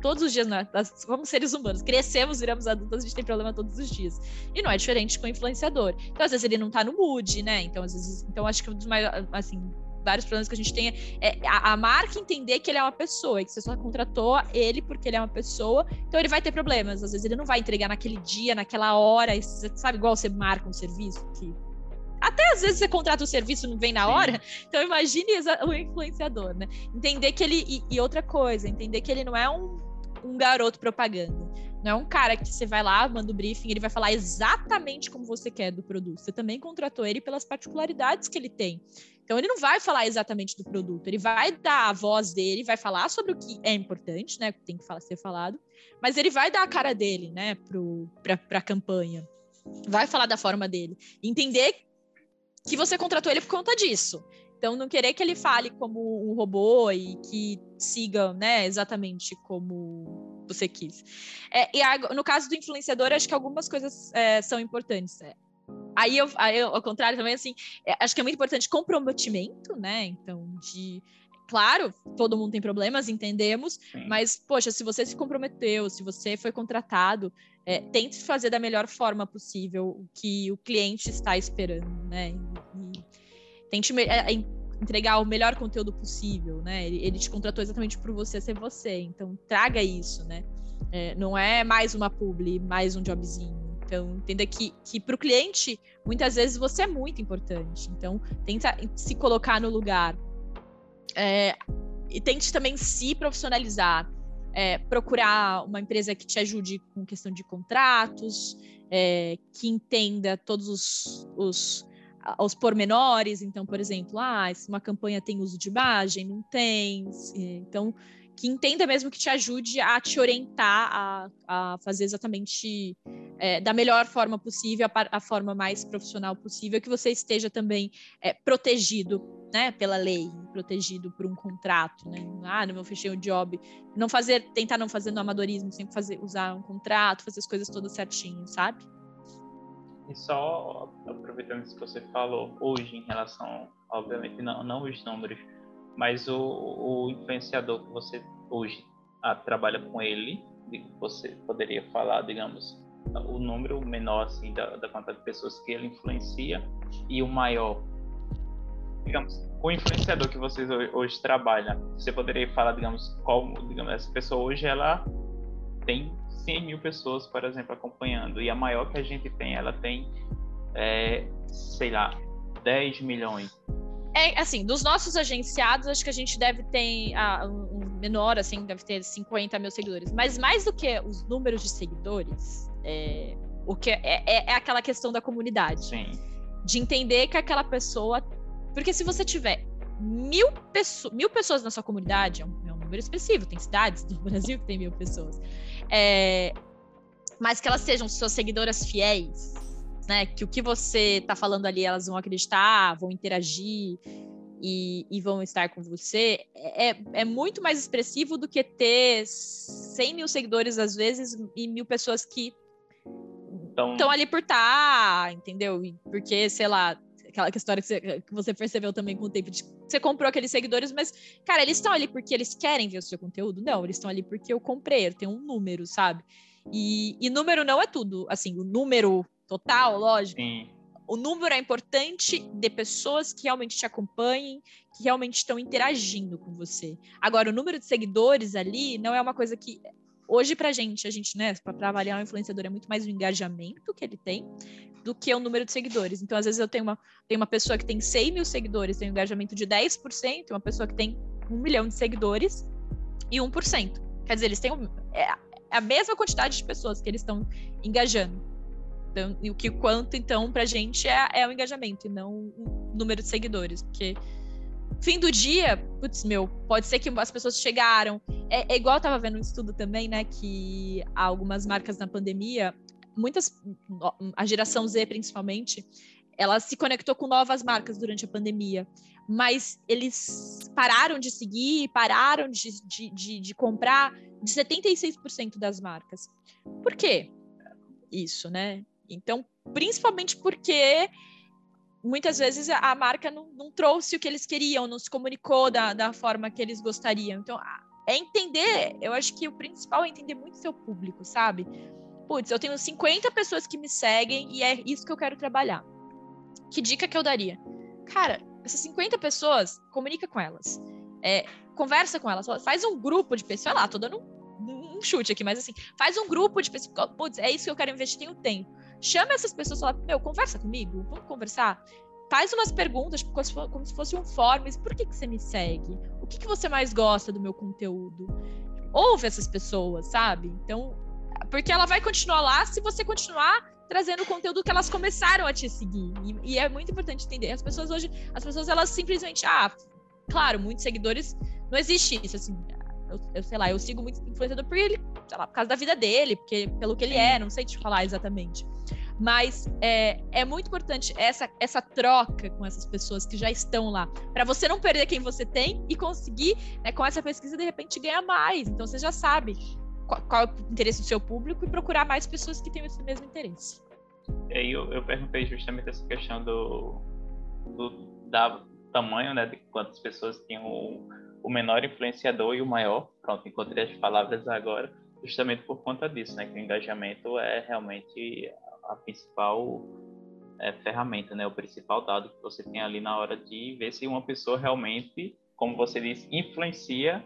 todos os dias, nós, nós somos seres humanos, crescemos, viramos adultos, a gente tem problema todos os dias. E não é diferente com o influenciador. Então, às vezes, ele não tá no mood, né? Então, às vezes, então acho que um dos maiores, assim, vários problemas que a gente tem é, é a, a, marca entender que ele é uma pessoa, que você só contratou ele porque ele é uma pessoa, então ele vai ter problemas. Às vezes ele não vai entregar naquele dia, naquela hora, sabe, igual você marca um serviço que até às vezes você contrata o serviço e não vem na hora. Então imagine o influenciador, né? Entender que ele. E, e, outra coisa, entender que ele não é um um garoto propaganda. Não é um cara que você vai lá, manda o briefing, ele vai falar exatamente como você quer do produto. Você também contratou ele pelas particularidades que ele tem. Então ele não vai falar exatamente do produto, ele vai dar a voz dele, vai falar sobre o que é importante, né? Tem que ser falado, mas ele vai dar a cara dele, né, para a campanha. Vai falar da forma dele. Entender que você contratou ele por conta disso. Então, não querer que ele fale como um robô e que siga, né, exatamente como você quis. É, e no caso do influenciador, acho que algumas coisas é, são importantes. É. Aí, eu, aí eu, ao contrário, também, assim, é, acho que é muito importante comprometimento, né? Então, de claro, todo mundo tem problemas, entendemos, mas, poxa, se você se comprometeu, se você foi contratado, é, tente fazer da melhor forma possível o que o cliente está esperando, né? E, Tente é, é, entregar o melhor conteúdo possível, né? Ele, ele, te contratou exatamente por você ser você. Então, traga isso, né? É, não é mais uma publi, mais um jobzinho. Então, entenda que, que para o cliente, muitas vezes você é muito importante. Então, tenta se colocar no lugar. É, e tente também se profissionalizar. É, procurar uma empresa que te ajude com questão de contratos, é, que entenda todos os, os aos pormenores, então, por exemplo, ah, se uma campanha tem uso de imagem, não tem, então que entenda mesmo que te ajude a te orientar a, a fazer exatamente é, da melhor forma possível, a, a, forma mais profissional possível, que você esteja também é, protegido né, pela lei, protegido por um contrato, né? Ah, não fechei o job, não fazer, tentar não fazer no amadorismo, sempre fazer, usar um contrato, fazer as coisas todas certinho, sabe? E só aproveitando isso que você falou hoje em relação, obviamente, não, não os números, mas o, o influenciador que você hoje ah, trabalha com ele, você poderia falar, digamos, o número menor assim da, da quantidade de pessoas que ele influencia e o maior, digamos, o influenciador que vocês hoje trabalham, você poderia falar, digamos, como, digamos, essa pessoa hoje ela tem 100 mil pessoas, por exemplo, acompanhando. E a maior que a gente tem, ela tem, é, sei lá, 10 milhões. É, assim, dos nossos agenciados, acho que a gente deve ter ah, um menor, assim, deve ter 50 mil seguidores. Mas mais do que os números de seguidores, é, o que é, é, é aquela questão da comunidade. Sim. De entender que aquela pessoa. Porque se você tiver mil, peço, mil pessoas na sua comunidade, é um, é um, número expressivo, tem cidades do Brasil que tem mil pessoas. É, mas que elas sejam suas seguidoras fiéis, né? Que o que você tá falando ali, elas vão acreditar, vão interagir e, e vão estar com você, é, é muito mais expressivo do que ter 100 mil seguidores às vezes e mil pessoas que estão ali por estar, tá, entendeu? Porque, sei lá, aquela história que você, que você, percebeu também com o tempo de você comprou aqueles seguidores, mas, cara, eles estão ali porque eles querem ver o seu conteúdo? Não, eles estão ali porque eu comprei, tem um número, sabe? E, e, número não é tudo, assim, o número total, lógico. Sim. O número é importante de pessoas que realmente te acompanhem, que realmente estão interagindo com você. Agora, o número de seguidores ali não é uma coisa que hoje pra gente, a gente, né, para avaliar um influenciador é muito mais o engajamento que ele tem do que o número de seguidores. Então, às vezes eu tenho uma, tenho uma pessoa que tem 100 mil seguidores, tem um engajamento de 10%, uma pessoa que tem um milhão de seguidores e 1%. Quer dizer, eles têm um, é, a mesma quantidade de pessoas que eles estão engajando. Então, e o que quanto, então, pra gente é, é o engajamento e não o número de seguidores. Porque fim do dia, putz, meu, pode ser que as pessoas chegaram. É, é igual eu tava vendo um estudo também, né? Que algumas marcas na pandemia, muitas, a geração Z principalmente, ela se conectou com novas marcas durante a pandemia, mas eles pararam de seguir, pararam de, de, de, de comprar de 76% das marcas. Por quê? Isso, né? Então, principalmente porque muitas vezes a marca não, não, trouxe o que eles queriam, não se comunicou da, da forma que eles gostariam. Então, é entender, eu acho que o principal é entender muito seu público, sabe? Putz, eu tenho 50 pessoas que me seguem e é isso que eu quero trabalhar. Que dica que eu daria? Cara, essas 50 pessoas, comunica com elas. É, conversa com elas, faz um grupo de pessoas, sei lá, tô dando um, um, chute aqui, mas assim, faz um grupo de pessoas, putz, é isso que eu quero investir, tenho tempo. Chama essas pessoas e fala, meu, conversa comigo, vamos conversar. Faz umas perguntas, como se fosse um form, por que, que você me segue? O que, que você mais gosta do meu conteúdo? Ouve essas pessoas, sabe? Então, porque ela vai continuar lá se você continuar trazendo o conteúdo que elas começaram a te seguir. E, e, é muito importante entender. As pessoas hoje, as pessoas elas simplesmente, ah, claro, muitos seguidores, não existe isso, assim, eu, eu sei lá, eu sigo muito influenciador por ele, sei lá, por causa da vida dele, porque pelo que ele é, não sei te falar exatamente. Mas é, é muito importante essa, essa troca com essas pessoas que já estão lá, para você não perder quem você tem e conseguir, né, com essa pesquisa, de repente, ganhar mais. Então você já sabe qual, qual, é o interesse do seu público e procurar mais pessoas que tenham esse mesmo interesse. E aí eu, eu perguntei justamente essa questão do, do da tamanho, né, de quantas pessoas tinham o, menor influenciador e o maior. Pronto, encontrei as palavras agora, justamente por conta disso, né, que o engajamento é realmente a principal é, ferramenta, né, o principal dado que você tem ali na hora de ver se uma pessoa realmente, como você disse, influencia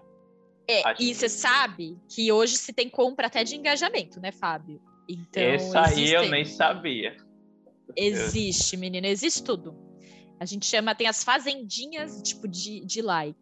é, e você sabe que hoje se tem compra até de engajamento, né, Fábio? Então, Essa aí eu nem sabia. Existe, menina, existe tudo. A gente chama, tem as fazendinhas, tipo, de, de like.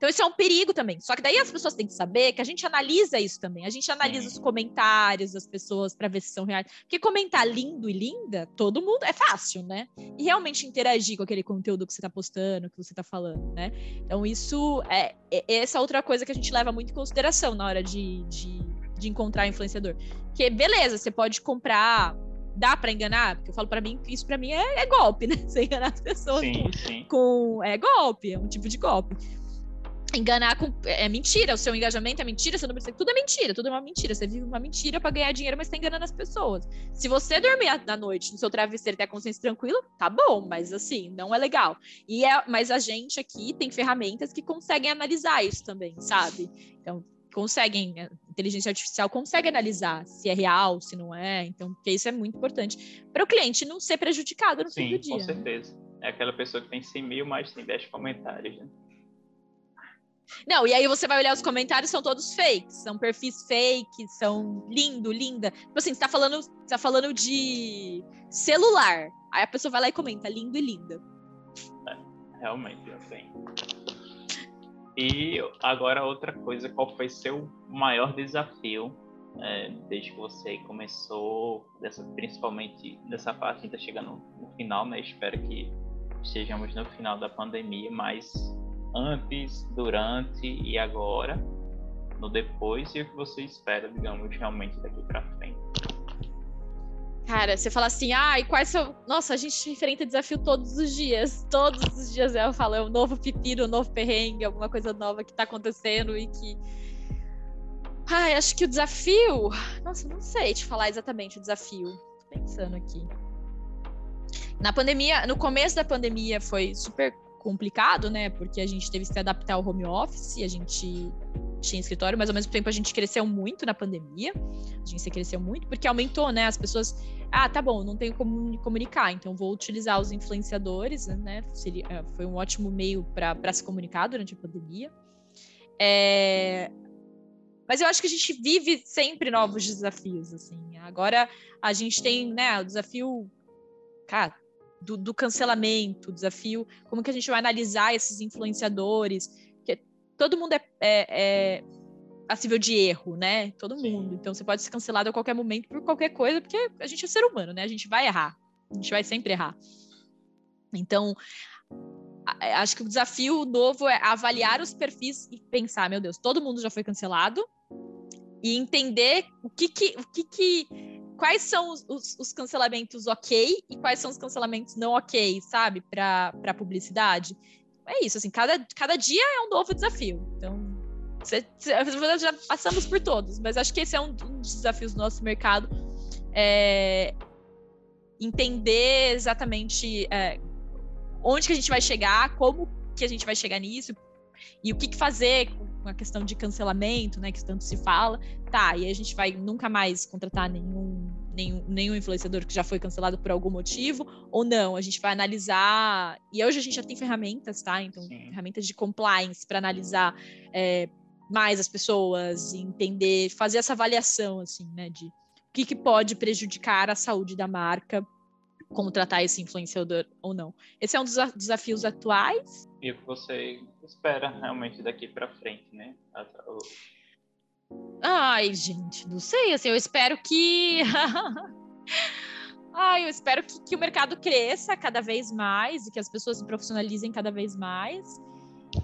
Então, isso é um perigo também. Só que daí as pessoas têm que saber que a gente analisa isso também. A gente analisa os comentários das pessoas para ver se são reais. Porque comentar lindo e linda, todo mundo é fácil, né? E realmente interagir com aquele conteúdo que você está postando, que você está falando, né? Então, isso é, é, essa outra coisa que a gente leva muito em consideração na hora de, de, de encontrar influenciador. Que beleza, você pode comprar dá para enganar? Porque eu falo para mim que isso para mim é, é, golpe, né? Você enganar as pessoas sim, com, sim. com, é golpe, é um tipo de golpe enganar com. É mentira, o seu engajamento é mentira, seu número de tudo é mentira, tudo é uma mentira. Você vive uma mentira para ganhar dinheiro, mas está enganando as pessoas. Se você dormir à noite no seu travesseiro e ter a consciência tranquila, tá bom, mas assim, não é legal. E é, mas a gente aqui tem ferramentas que conseguem analisar isso também, sabe? Então, conseguem, a inteligência artificial consegue analisar se é real, se não é. Então, porque isso é muito importante para o cliente não ser prejudicado no Sim, fim do dia. Com certeza. É aquela pessoa que tem 100 mil, mas tem 10 comentários, né? Não, e aí você vai olhar os comentários, são todos fakes, são perfis fakes, são lindo, linda. Tipo assim, você tá falando, você tá falando de celular. Aí a pessoa vai lá e comenta, lindo e linda. É, realmente, assim. E agora outra coisa, qual foi seu maior desafio é, desde que você começou, dessa, principalmente nessa parte, está chegando no final, né? Espero que estejamos no final da pandemia, mas antes, durante e agora, no depois e o que você espera, digamos, realmente daqui para frente. Cara, você fala assim, ah, e quais são. Nossa, a gente enfrenta desafio todos os dias. Todos os dias eu falo, é um novo pepino, um novo perrengue, alguma coisa nova que tá acontecendo e que. Ai, acho que o desafio. Nossa, não sei te falar exatamente o desafio. Tô pensando aqui. Na pandemia, no começo da pandemia foi super complicado, né? Porque a gente teve que se adaptar ao home office, a gente tinha escritório, mas ao mesmo tempo a gente cresceu muito na pandemia. A gente cresceu muito porque aumentou, né? As pessoas, ah, tá bom, não tenho como me comunicar, então vou utilizar os influenciadores, né? Seria, é, foi um ótimo meio para se comunicar durante a pandemia. É... Mas eu acho que a gente vive sempre novos desafios, assim. Agora a gente tem, né, o desafio, cara, do, do cancelamento, desafio, como que a gente vai analisar esses influenciadores, porque todo mundo é, é, é passível de erro, né? Todo mundo. Então você pode ser cancelado a qualquer momento por qualquer coisa, porque a gente é ser humano, né? A gente vai errar. A gente vai sempre errar. Então, acho que o desafio novo é avaliar os perfis e pensar, meu Deus, todo mundo já foi cancelado e entender o que que, o que, que quais são os, os, os, cancelamentos ok e quais são os cancelamentos não ok, sabe, para publicidade. É isso, assim, cada, cada dia é um novo desafio. Então, cê, cê, já passamos por todos, mas acho que esse é um, um dos desafios do nosso mercado. É entender exatamente é, onde que a gente vai chegar, como que a gente vai chegar nisso e o que, que fazer a questão de cancelamento, né, que tanto se fala, tá, e a gente vai nunca mais contratar nenhum, nenhum, nenhum influenciador que já foi cancelado por algum motivo, ou não, a gente vai analisar, e hoje a gente já tem ferramentas, tá, então, Sim. ferramentas de compliance para analisar é, mais as pessoas, entender, fazer essa avaliação, assim, né, de o que, que pode prejudicar a saúde da marca, contratar esse influenciador ou não. Esse é um dos desafios atuais. E o que você espera realmente daqui para frente, né? Ai, gente, não sei. Assim, eu espero que. Ai, eu espero que, que, o mercado cresça cada vez mais e que as pessoas se profissionalizem cada vez mais.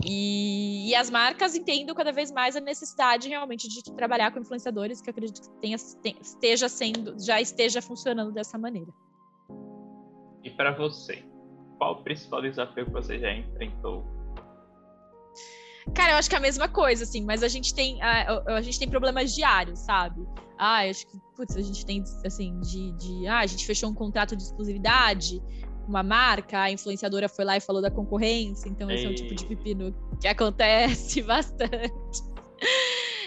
E, e, as marcas entendam cada vez mais a necessidade realmente de trabalhar com influenciadores, que eu acredito que tenha, esteja sendo, já esteja funcionando dessa maneira. E para você, qual o principal desafio que você já enfrentou? Cara, eu acho que é a mesma coisa, assim, mas a gente tem, a, a gente tem problemas diários, sabe? Ah, acho que, putz, a gente tem, assim, de, de. Ah, a gente fechou um contrato de exclusividade com uma marca, a influenciadora foi lá e falou da concorrência, então Ei. esse é um tipo de pepino que acontece bastante.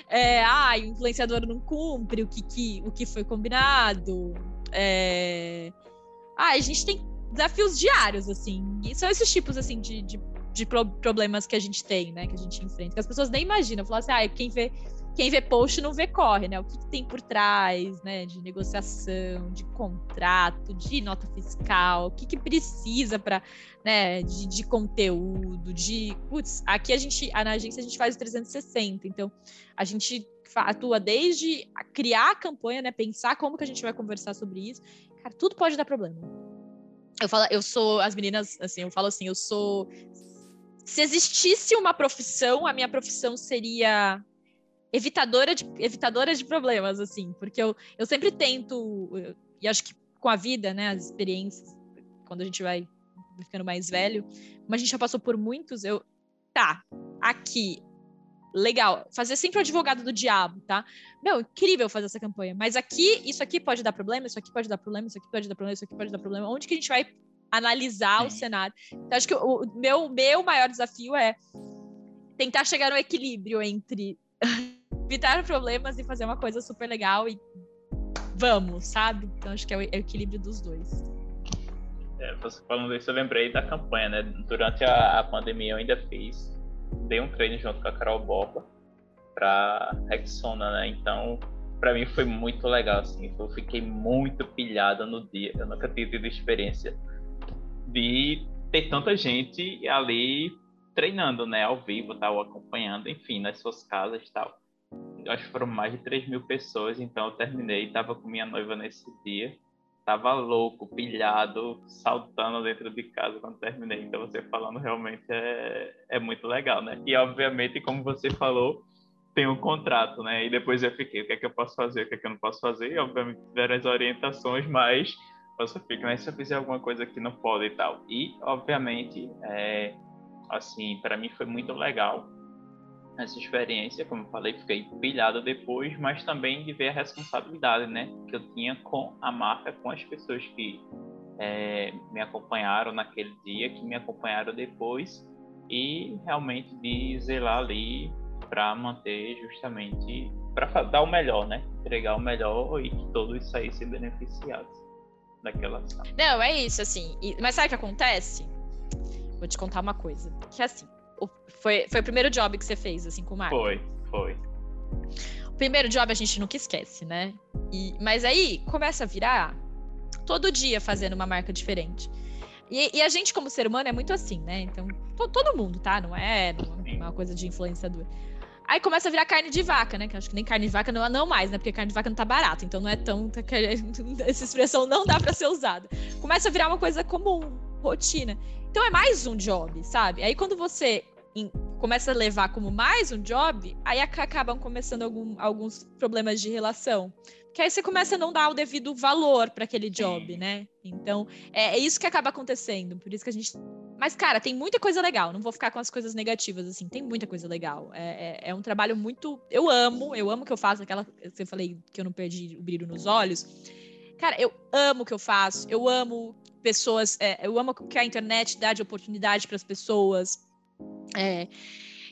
É, ah, o influenciador não cumpre o que, que, o que foi combinado. É... Ah, a gente tem desafios diários, assim. E são esses tipos, assim, de, de, de problemas que a gente tem, né? Que a gente enfrenta. Que as pessoas nem imaginam. Falar assim, ah, quem vê, quem vê post não vê corre, né? O que, que tem por trás, né? De negociação, de contrato, de nota fiscal, o que, que precisa para, né? De, de conteúdo, de... Putz, aqui a gente, na agência a gente faz o 360. Então, a gente atua desde criar a campanha, né? Pensar como que a gente vai conversar sobre isso. Cara, tudo pode dar problema. Eu falo, eu sou as meninas, assim, eu falo assim, eu sou se existisse uma profissão, a minha profissão seria evitadora de evitadora de problemas, assim, porque eu, eu sempre tento e acho que com a vida, né, as experiências, quando a gente vai ficando mais velho, como a gente já passou por muitos, eu tá, aqui legal, fazer sempre o advogado do diabo, tá? Meu, incrível fazer essa campanha. Mas aqui, isso aqui pode dar problema, isso aqui pode dar problema, isso aqui pode dar problema, isso aqui pode dar problema. Onde que a gente vai analisar Sim. o cenário? Então, acho que o meu, meu maior desafio é tentar chegar no equilíbrio entre evitar problemas e fazer uma coisa super legal e vamos, sabe? Então, acho que é o, é o equilíbrio dos dois. É, você falando isso, eu lembrei da campanha, né? Durante a, a pandemia, eu ainda fiz dei um treino junto com a Carol Borba para Rexona, né? Então, para mim foi muito legal, assim. Eu fiquei muito pilhada no dia. Eu nunca tinha tido experiência de ter tanta gente ali treinando, né? Ao vivo, tal, acompanhando, enfim, nas suas casas e tal. acho que foram mais de 3 mil pessoas, então eu terminei, estava com minha noiva nesse dia, tava louco, pilhado, saltando dentro de casa quando terminei. Então você falando realmente é, é muito legal, né? E obviamente, como você falou, tem um contrato, né? E depois eu fiquei, o que é que eu posso fazer, o que é que eu não posso fazer? E obviamente tiveram as orientações, mas você fica, mas se eu fizer alguma coisa que não pode e tal. E obviamente, é, assim, para mim foi muito legal essa experiência, como eu falei, fiquei pilhado depois, mas também de ver a responsabilidade, né, que eu tinha com a marca, com as pessoas que é, me acompanharam naquele dia, que me acompanharam depois, e realmente de zelar ali para manter justamente, para dar o melhor, né, entregar o melhor e que todos saíssem beneficiados daquela ação. Não, é isso, assim, mas sabe o que acontece? Vou te contar uma coisa, que é assim, foi, foi o primeiro job que você fez, assim, com o Marco? Foi, foi. O primeiro job a gente nunca esquece, né? E, mas aí começa a virar todo dia fazendo uma marca diferente. E, e, a gente, como ser humano, é muito assim, né? Então, to, todo mundo, tá? Não é, não é uma coisa de influenciador. Aí começa a virar carne de vaca, né? Que acho que nem carne de vaca não, não mais, né? Porque carne de vaca não tá barata, então não é tão. Essa expressão não dá para ser usada. Começa a virar uma coisa comum, rotina. Então é mais um job, sabe? Aí quando você em, começa a levar como mais um job, aí acabam começando algum, alguns problemas de relação. Que aí você começa a não dar o devido valor para aquele job, né? Então, é, é, isso que acaba acontecendo. Por isso que a gente. Mas, cara, tem muita coisa legal. Não vou ficar com as coisas negativas, assim. Tem muita coisa legal. É, é, é um trabalho muito. Eu amo, eu amo o que eu faço. Aquela que eu falei que eu não perdi o brilho nos olhos. Cara, eu amo o que eu faço. Eu amo pessoas. É, eu amo que a internet dá de oportunidade para as pessoas. É,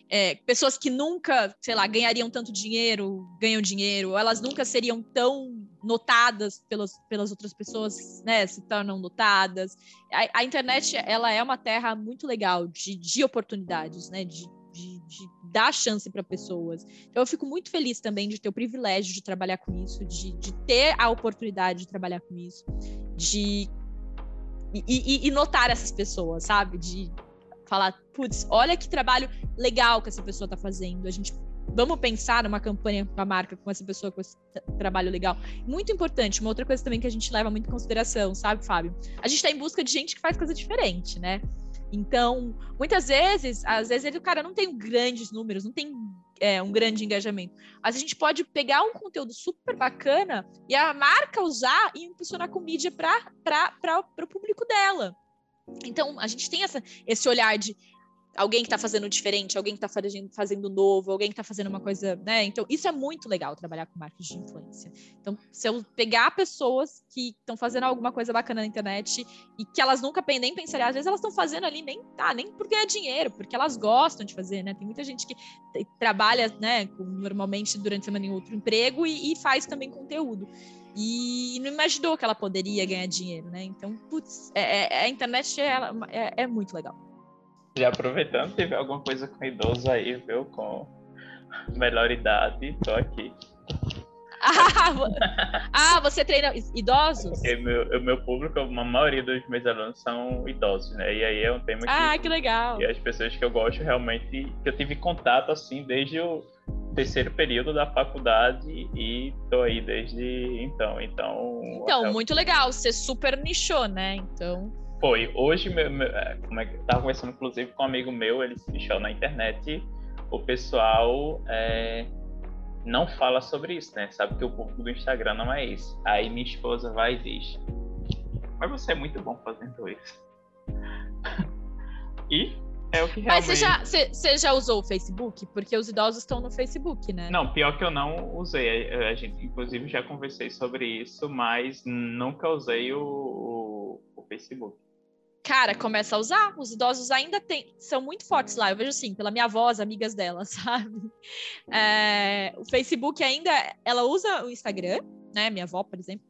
é, pessoas que nunca, sei lá, ganhariam tanto dinheiro, ganham dinheiro, elas nunca seriam tão notadas pelas, pelas outras pessoas, né, se tornam notadas. A, a internet, ela é uma terra muito legal de, de oportunidades, né, de, de, de dar chance para pessoas. Então, eu fico muito feliz também de ter o privilégio de trabalhar com isso, de, de ter a oportunidade de trabalhar com isso, de e, e, e, notar essas pessoas, sabe? De falar, putz, olha que trabalho legal que essa pessoa está fazendo. A gente vamos pensar numa campanha com a marca com essa pessoa com esse trabalho legal. Muito importante, uma outra coisa também que a gente leva muito em consideração, sabe, Fábio? A gente está em busca de gente que faz coisa diferente, né? Então, muitas vezes, às vezes o cara não tem grandes números, não tem é, um grande engajamento. Mas a gente pode pegar um conteúdo super bacana e a marca usar e impulsionar com mídia para o público dela. Então, a gente tem essa, esse olhar de alguém que está fazendo diferente, alguém que está fazendo, novo, alguém que está fazendo uma coisa, né? Então, isso é muito legal trabalhar com marketing de influência. Então, se eu pegar pessoas que estão fazendo alguma coisa bacana na internet e que elas nunca nem pensariam, às vezes elas estão fazendo ali nem tá, nem porque é dinheiro, porque elas gostam de fazer, né? Tem muita gente que trabalha, né, com, normalmente durante semana em outro emprego e, e faz também conteúdo e não imaginou que ela poderia ganhar dinheiro, né? Então, putz, é, é, a internet é, é, é, muito legal. Já aproveitando, teve alguma coisa com idoso aí, viu? Com melhor idade, tô aqui. ah, você treina idosos? Porque meu, o meu público, a maioria dos meus alunos são idosos, né? E aí é um tema que. Ah, que legal! E as pessoas que eu gosto realmente, que eu tive contato assim desde o terceiro período da faculdade e tô aí desde então. Então, então muito legal. Você super nichou, né? Então. Foi. Hoje, meu, meu, é, como é que tava conversando inclusive com um amigo meu, ele se nichou na internet. O pessoal é, não fala sobre isso, né? Sabe que o público do Instagram não é isso. Aí minha esposa vai e diz: Mas você é muito bom fazendo isso. e é o que realmente... Mas você já, você, você já usou o Facebook? Porque os idosos estão no Facebook, né? Não, pior que eu não usei. A gente, inclusive, já conversei sobre isso, mas nunca usei o, o, o Facebook. Cara, começa a usar. Os idosos ainda tem, são muito fortes lá. Eu vejo assim, pela minha voz, amigas dela, sabe? É, o Facebook ainda, ela usa o Instagram, né? Minha avó, por exemplo,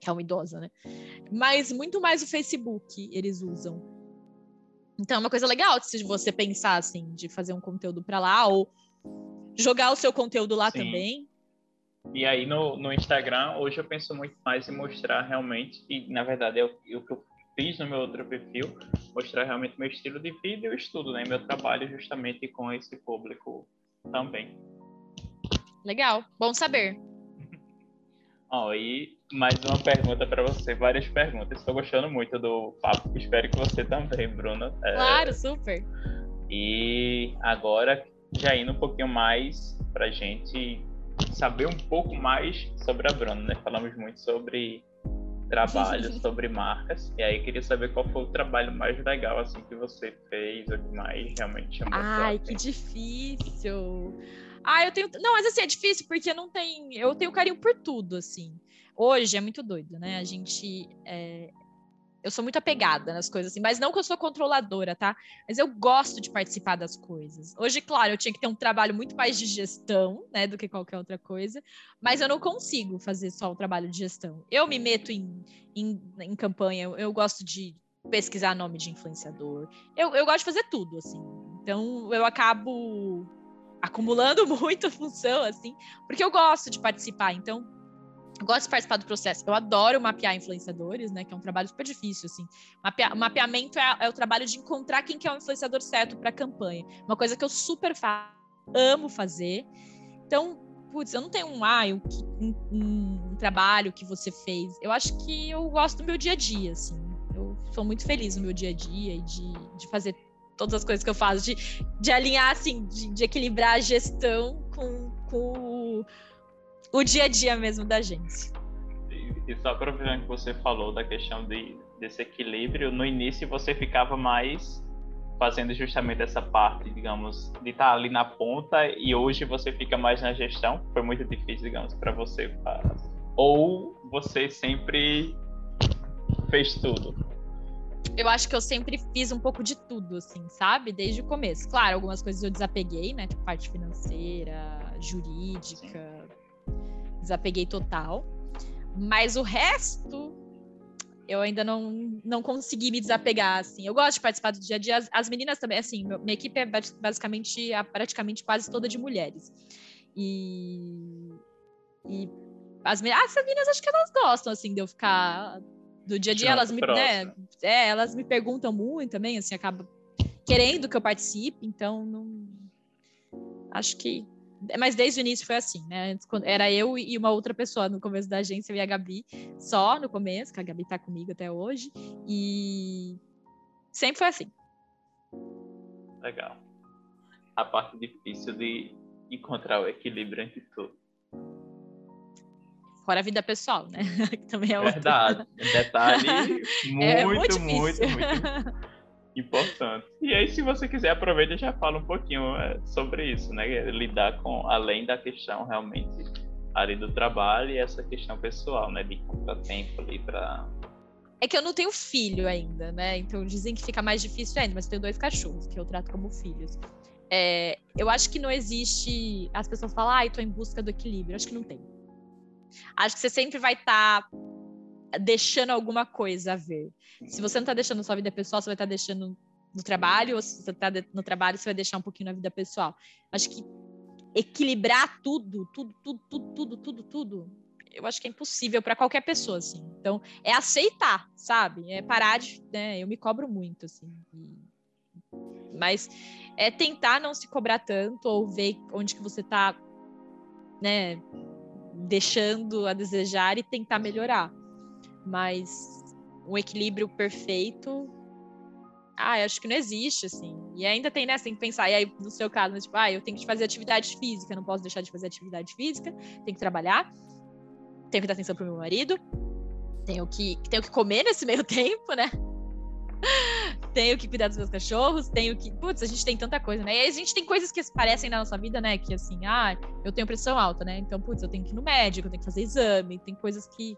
que é uma idosa, né? Mas muito mais o Facebook eles usam. Então é uma coisa legal se você pensar assim, de fazer um conteúdo para lá ou jogar o seu conteúdo lá Sim. também. E aí no, no Instagram, hoje eu penso muito mais em mostrar realmente, e na verdade é o, é o que eu fiz no meu outro perfil, mostrar realmente meu estilo de vida e o estudo, né? Meu trabalho justamente com esse público também. Legal, bom saber. Ó, oh, e mais uma pergunta para você, várias perguntas. Estou gostando muito do papo, espero que você também, Bruna. É... Claro, super. E agora, já indo um pouquinho mais para gente saber um pouco mais sobre a Bruna, né? Falamos muito sobre trabalho, sobre marcas. E aí queria saber qual foi o trabalho mais legal assim que você fez, o que mais realmente chamou Ai, que difícil. Ah, eu tenho. Não, mas assim, é difícil porque não tem. Eu tenho carinho por tudo, assim. Hoje é muito doido, né? A gente. É... Eu sou muito apegada nas coisas, assim, mas não que eu sou controladora, tá? Mas eu gosto de participar das coisas. Hoje, claro, eu tinha que ter um trabalho muito mais de gestão, né, do que qualquer outra coisa, mas eu não consigo fazer só o trabalho de gestão. Eu me meto em, em, em campanha, eu, gosto de pesquisar nome de influenciador, eu, eu gosto de fazer tudo, assim. Então, eu acabo acumulando muita função, assim, porque eu gosto de participar. Então, eu gosto de participar do processo. Eu adoro mapear influenciadores, né? Que é um trabalho super difícil, assim. Mapea mapeamento é, é, o trabalho de encontrar quem que é o influenciador certo para a campanha. Uma coisa que eu super amo fazer. Então, putz, eu não tenho um, ah, um, um, um, trabalho que você fez. Eu acho que eu gosto do meu dia a dia, assim. Eu sou muito feliz no meu dia a dia e de, de fazer todas as coisas que eu faço, de, de alinhar, assim, de, de equilibrar a gestão com, com o dia a dia mesmo da gente. E, só aproveitando que você falou da questão de, desse equilíbrio, no início você ficava mais fazendo justamente essa parte, digamos, de estar ali na ponta e hoje você fica mais na gestão? Foi muito difícil, digamos, para você? Ou você sempre fez tudo? Eu acho que eu sempre fiz um pouco de tudo, assim, sabe? Desde o começo. Claro, algumas coisas eu desapeguei, né? Tipo, parte financeira, jurídica, desapeguei total. Mas o resto eu ainda não, não consegui me desapegar, assim. Eu gosto de participar do dia a dia. As, as meninas também, assim, minha equipe é basicamente, praticamente quase toda de mulheres. E, e as, ah, as meninas, acho que elas gostam, assim, de eu ficar do dia a dia. Elas me, né, é, elas me perguntam muito também, assim, acaba querendo que eu participe, então não... Acho que mas desde o início foi assim, né? Era eu e uma outra pessoa no começo da agência, eu e a Gabi, só no começo, que a Gabi tá comigo até hoje. E sempre foi assim. Legal. A parte difícil de encontrar o equilíbrio entre tudo. Fora a vida pessoal, né? que também é Verdade. Outra... Detalhe muito, é muito, muito, muito importante. E aí, se você quiser, aproveita e já fala um pouquinho é, sobre isso, né? Lidar com, além da questão realmente ali do trabalho e essa questão pessoal, né? De encontrar tempo ali para é que eu não tenho filho ainda, né? Então dizem que fica mais difícil ainda, mas eu tenho dois cachorros que eu trato como filhos. É, eu acho que não existe. As pessoas falam, ah, eu tô em busca do equilíbrio. Acho que não tem. Acho que você sempre vai estar tá deixando alguma coisa a ver. Se você não está deixando sua vida pessoal, você vai estar tá deixando no trabalho, ou se você está no trabalho, você vai deixar um pouquinho na vida pessoal. Acho que equilibrar tudo, tudo, tudo, tudo, tudo, tudo, tudo, eu acho que é impossível para qualquer pessoa, assim. Então, é aceitar, sabe? É parar de, né? Eu me cobro muito, assim. Mas é tentar não se cobrar tanto ou ver onde que você está, né? Deixando a desejar e tentar melhorar mas um equilíbrio perfeito, ah, acho que não existe, assim. E ainda tem, né, tem que pensar, e aí, no seu caso, né, tipo, ah, eu tenho que fazer atividade física, não posso deixar de fazer atividade física, tenho que trabalhar, tenho que dar atenção pro meu marido, tenho que, tenho que comer nesse meio tempo, né? tenho que cuidar dos meus cachorros, tenho que. Putz, a gente tem tanta coisa, né? E a gente tem coisas que aparecem na nossa vida, né? Que assim, ah, eu tenho pressão alta, né? Então, putz, eu tenho que ir no médico, eu tenho que fazer exame, tem coisas que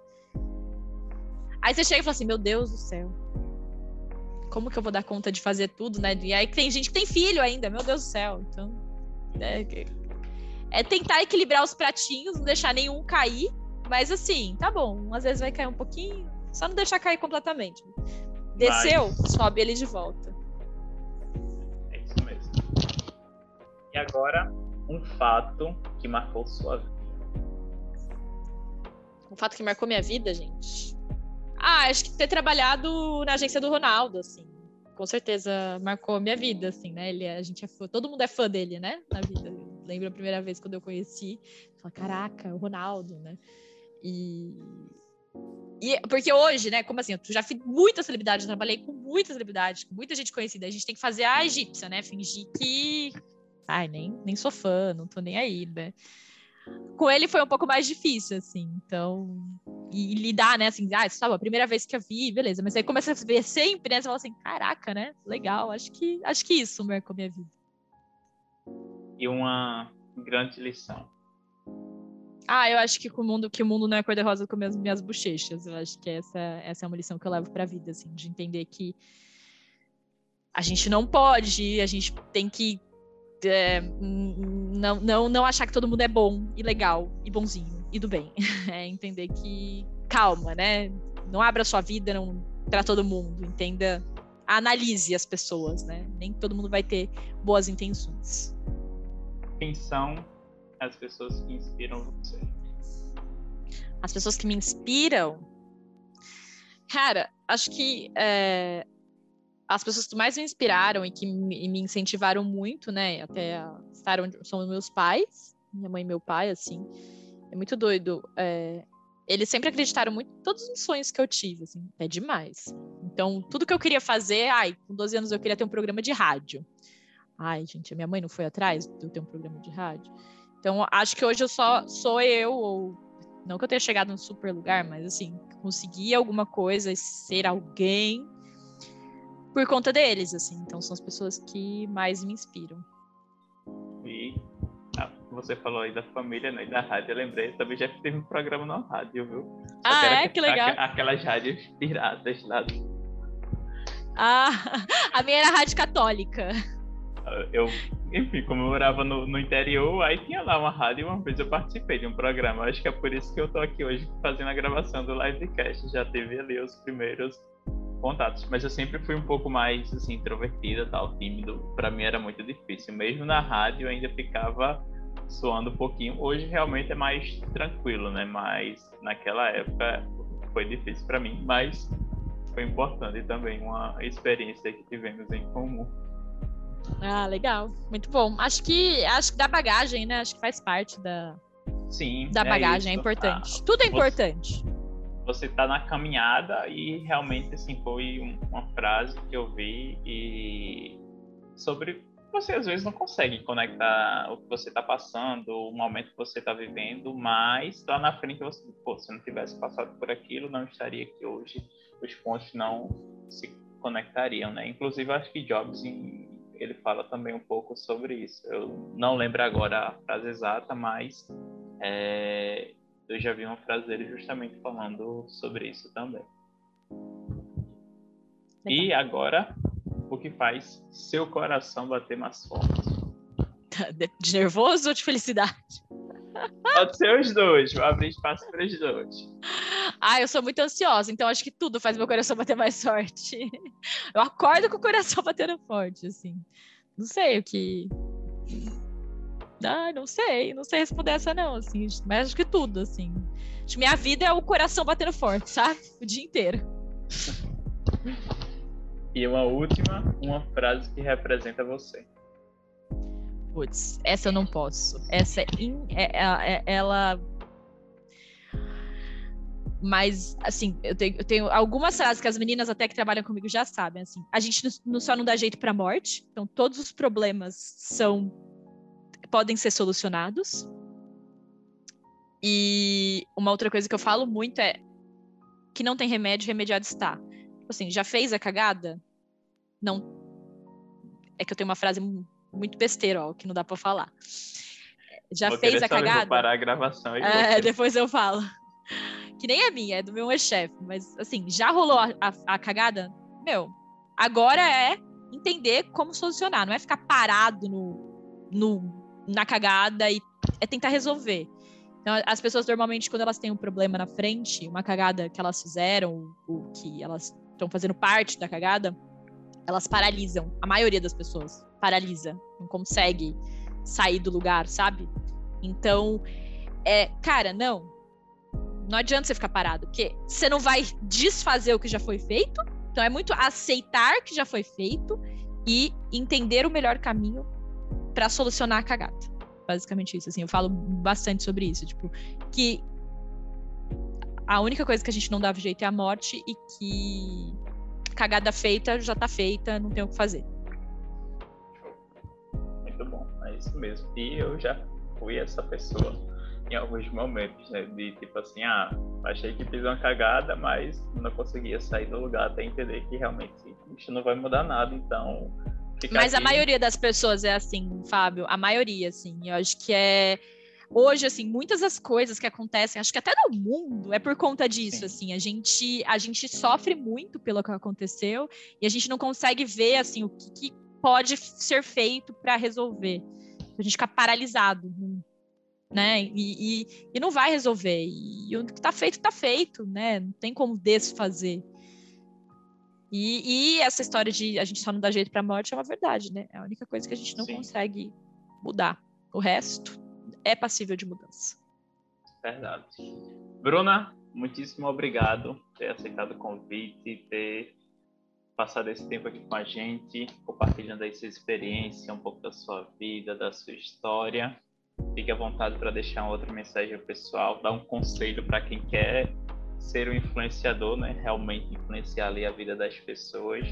Aí você chega e fala assim: Meu Deus do céu. Como que eu vou dar conta de fazer tudo, né? E aí tem gente que tem filho ainda, meu Deus do céu. Então. É, é tentar equilibrar os pratinhos, não deixar nenhum cair. Mas assim, tá bom. Às vezes vai cair um pouquinho, só não deixar cair completamente. Desceu, sobe ele de volta. É isso mesmo. E agora, um fato que marcou sua vida. Um fato que marcou minha vida, gente. Ah, acho que ter trabalhado na agência do Ronaldo, assim. Com certeza marcou a minha vida, assim, né? Ele, é, a gente é fã, todo mundo é fã dele, né? Na vida. lembro a primeira vez quando eu conheci, falei, caraca, o Ronaldo, né? E, e porque hoje, né, como assim, eu já fiz muitas celebridades, eu trabalhei com muitas celebridades, com muita gente conhecida. A gente tem que fazer a egípcia, né? Fingir que ai, nem, nem sou fã, não tô nem aí, né? Com ele foi um pouco mais difícil, assim, então. E, e lidar, né, assim, ah, sabe, a primeira vez que eu vi, beleza, mas aí começa a ver sempre, né? Você fala assim, caraca, né? Legal, acho que, acho que isso marcou minha vida. E uma grande lição. Ah, eu acho que o mundo, que o mundo não é cor-de-rosa com minhas, minhas bochechas. Eu acho que essa, essa é uma lição que eu levo pra vida, assim, de entender que a gente não pode, a gente tem que é, não, não, não achar que todo mundo é bom e legal e bonzinho e do bem. É entender que calma, né? Não abra sua vida não para todo mundo. Entenda, analise as pessoas, né? Nem todo mundo vai ter boas intenções. Quem são as pessoas que inspiram você? As pessoas que me inspiram, cara, acho que é, as pessoas que mais me inspiraram e que me incentivaram muito, né, até estar onde são meus pais, minha mãe e meu pai, assim, é muito doido. É, eles sempre acreditaram muito em todos os sonhos que eu tive, assim, é demais. Então, tudo que eu queria fazer, ai, com 12 anos eu queria ter um programa de rádio. Ai, gente, a minha mãe não foi atrás de eu ter um programa de rádio. Então, acho que hoje eu só sou eu, ou não que eu tenha chegado num super lugar, mas assim, conseguir alguma coisa, ser alguém por conta deles, assim. Então são as pessoas que mais me inspiram. E ah, você falou aí da família, né? E da rádio, eu lembrei, também já teve um programa na rádio, viu? Só ah, é? Que, que legal. aquelas rádios piratas lá. Ah, a minha era rádio católica. Eu, enfim, como eu morava no, no interior, aí tinha lá uma rádio e uma vez eu participei de um programa. Acho que é por isso que eu tô aqui hoje fazendo a gravação do livecast. Já teve ali os primeiros contatos, mas eu sempre fui um pouco mais assim introvertida, tal, tímido. Para mim era muito difícil. Mesmo na rádio eu ainda ficava suando um pouquinho. Hoje realmente é mais tranquilo, né? Mas naquela época foi difícil para mim, mas foi importante também uma experiência que tivemos em comum. Ah, legal, muito bom. Acho que acho que da bagagem, né? Acho que faz parte da Sim, da é bagagem, é, é importante. Ah, Tudo é importante você está na caminhada e realmente assim foi uma frase que eu vi e sobre você às vezes não consegue conectar o que você está passando, o momento que você está vivendo, mas lá na frente você, pô, se não tivesse passado por aquilo, não estaria aqui hoje, os pontos não se conectariam, né? Inclusive acho que Jobs ele fala também um pouco sobre isso. Eu não lembro agora a frase exata, mas é, eu já vi uma frase dele justamente falando sobre isso também. E agora, o que faz seu coração bater mais forte? De nervoso ou de felicidade? Pode ser os dois, vou abrir espaço para os dois. Ah, eu sou muito ansiosa, então acho que tudo faz meu coração bater mais forte. Eu acordo com o coração batendo forte, assim. Não sei o que ah, não sei, não sei responder essa não, assim, mas acho que tudo, assim. Acho minha vida é o coração batendo forte, sabe? O dia inteiro. E uma última, uma frase que representa você. Putz, essa eu não posso. Essa é, in, é, é, é ela mas, assim, eu tenho, eu tenho, algumas frases que as meninas até que trabalham comigo já sabem, assim. A gente não, só não dá jeito para morte, então todos os problemas são podem ser solucionados. E uma outra coisa que eu falo muito é que não tem remédio, remediado está. Tipo assim, já fez a cagada? Não. É que eu tenho uma frase muito besteira, ó, que não dá para falar. Já vou fez a cagada? Vou parar a gravação. É, depois eu falo. Que nem a minha, é do meu ex-chefe. Mas, assim, já rolou a, a, a cagada? Meu, agora é entender como solucionar, não é ficar parado no, no na cagada e é tentar resolver. Então, as pessoas normalmente, quando elas têm um problema na frente, uma cagada que elas fizeram, ou que elas estão fazendo parte da cagada, elas paralisam. A maioria das pessoas paralisa, não consegue sair do lugar, sabe? Então, é, cara, não. Não adianta você ficar parado, porque você não vai desfazer o que já foi feito. Então, é muito aceitar que já foi feito e entender o melhor caminho para solucionar a cagada. basicamente isso. Assim, eu falo bastante sobre isso, tipo, que a única coisa que a gente não dava jeito é a morte e que cagada feita já tá feita, não tem o que fazer. Muito bom, é isso mesmo. E eu já fui essa pessoa em alguns momentos, né? De tipo assim, ah, achei que fiz uma cagada, mas não conseguia sair do lugar até entender que realmente isso não vai mudar nada, então. Mas aqui... a maioria das pessoas é assim, Fábio, a maioria, assim. Eu acho que é hoje, assim, muitas das coisas que acontecem, acho que até no mundo, é por conta disso, Sim. assim, a gente, a gente sofre muito pelo que aconteceu e a gente não consegue ver, assim, o que, que pode ser feito para resolver. A gente fica paralisado, né? E, e, e, não vai resolver. E o que está feito, está feito, né? Não tem como desfazer. E, e, essa história de a gente só não dá jeito para a morte é uma verdade, né? É a única coisa que a gente não Sim. consegue mudar. O resto é passível de mudança. Verdade. Bruna, muitíssimo obrigado por ter aceitado o convite, ter passado esse tempo aqui com a gente, compartilhando aí sua experiência, um pouco da sua vida, da sua história. Fique à vontade para deixar outra mensagem pessoal, dar um conselho para quem quer ser um influenciador, né? Realmente influenciar ali a vida das pessoas.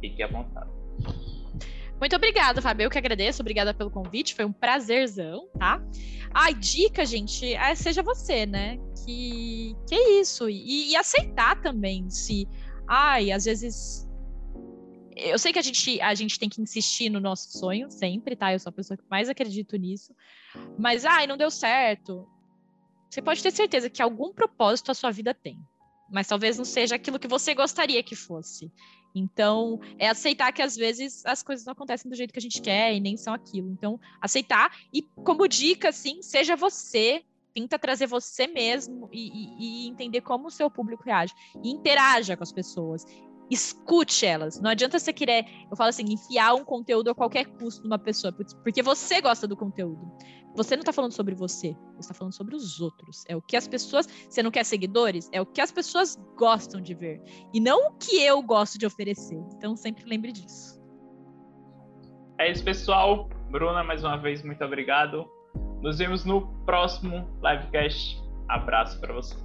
Fique à vontade. Muito obrigada, Fábio. Eu que agradeço. Obrigada pelo convite. Foi um prazerzão, tá? A dica, gente, é seja você, né? Que, que é isso. E, e aceitar também se. Ai, às vezes. Eu sei que a gente, a gente tem que insistir no nosso sonho sempre, tá? Eu sou a pessoa que mais acredito nisso. Mas, ai, não deu certo. Você pode ter certeza que algum propósito a sua vida tem. Mas talvez não seja aquilo que você gostaria que fosse. Então, é aceitar que às vezes as coisas não acontecem do jeito que a gente quer e nem são aquilo. Então, aceitar e, como dica, assim, seja você, tenta trazer você mesmo e, e, e entender como o seu público reage. E interaja com as pessoas escute elas. Não adianta você querer, eu falo assim, enfiar um conteúdo a qualquer custo numa pessoa, porque você gosta do conteúdo. Você não está falando sobre você, você está falando sobre os outros. É o que as pessoas. Você não quer seguidores? É o que as pessoas gostam de ver. E não o que eu gosto de oferecer. Então sempre lembre disso. É isso, pessoal. Bruna, mais uma vez, muito obrigado. Nos vemos no próximo livecast. Abraço para você.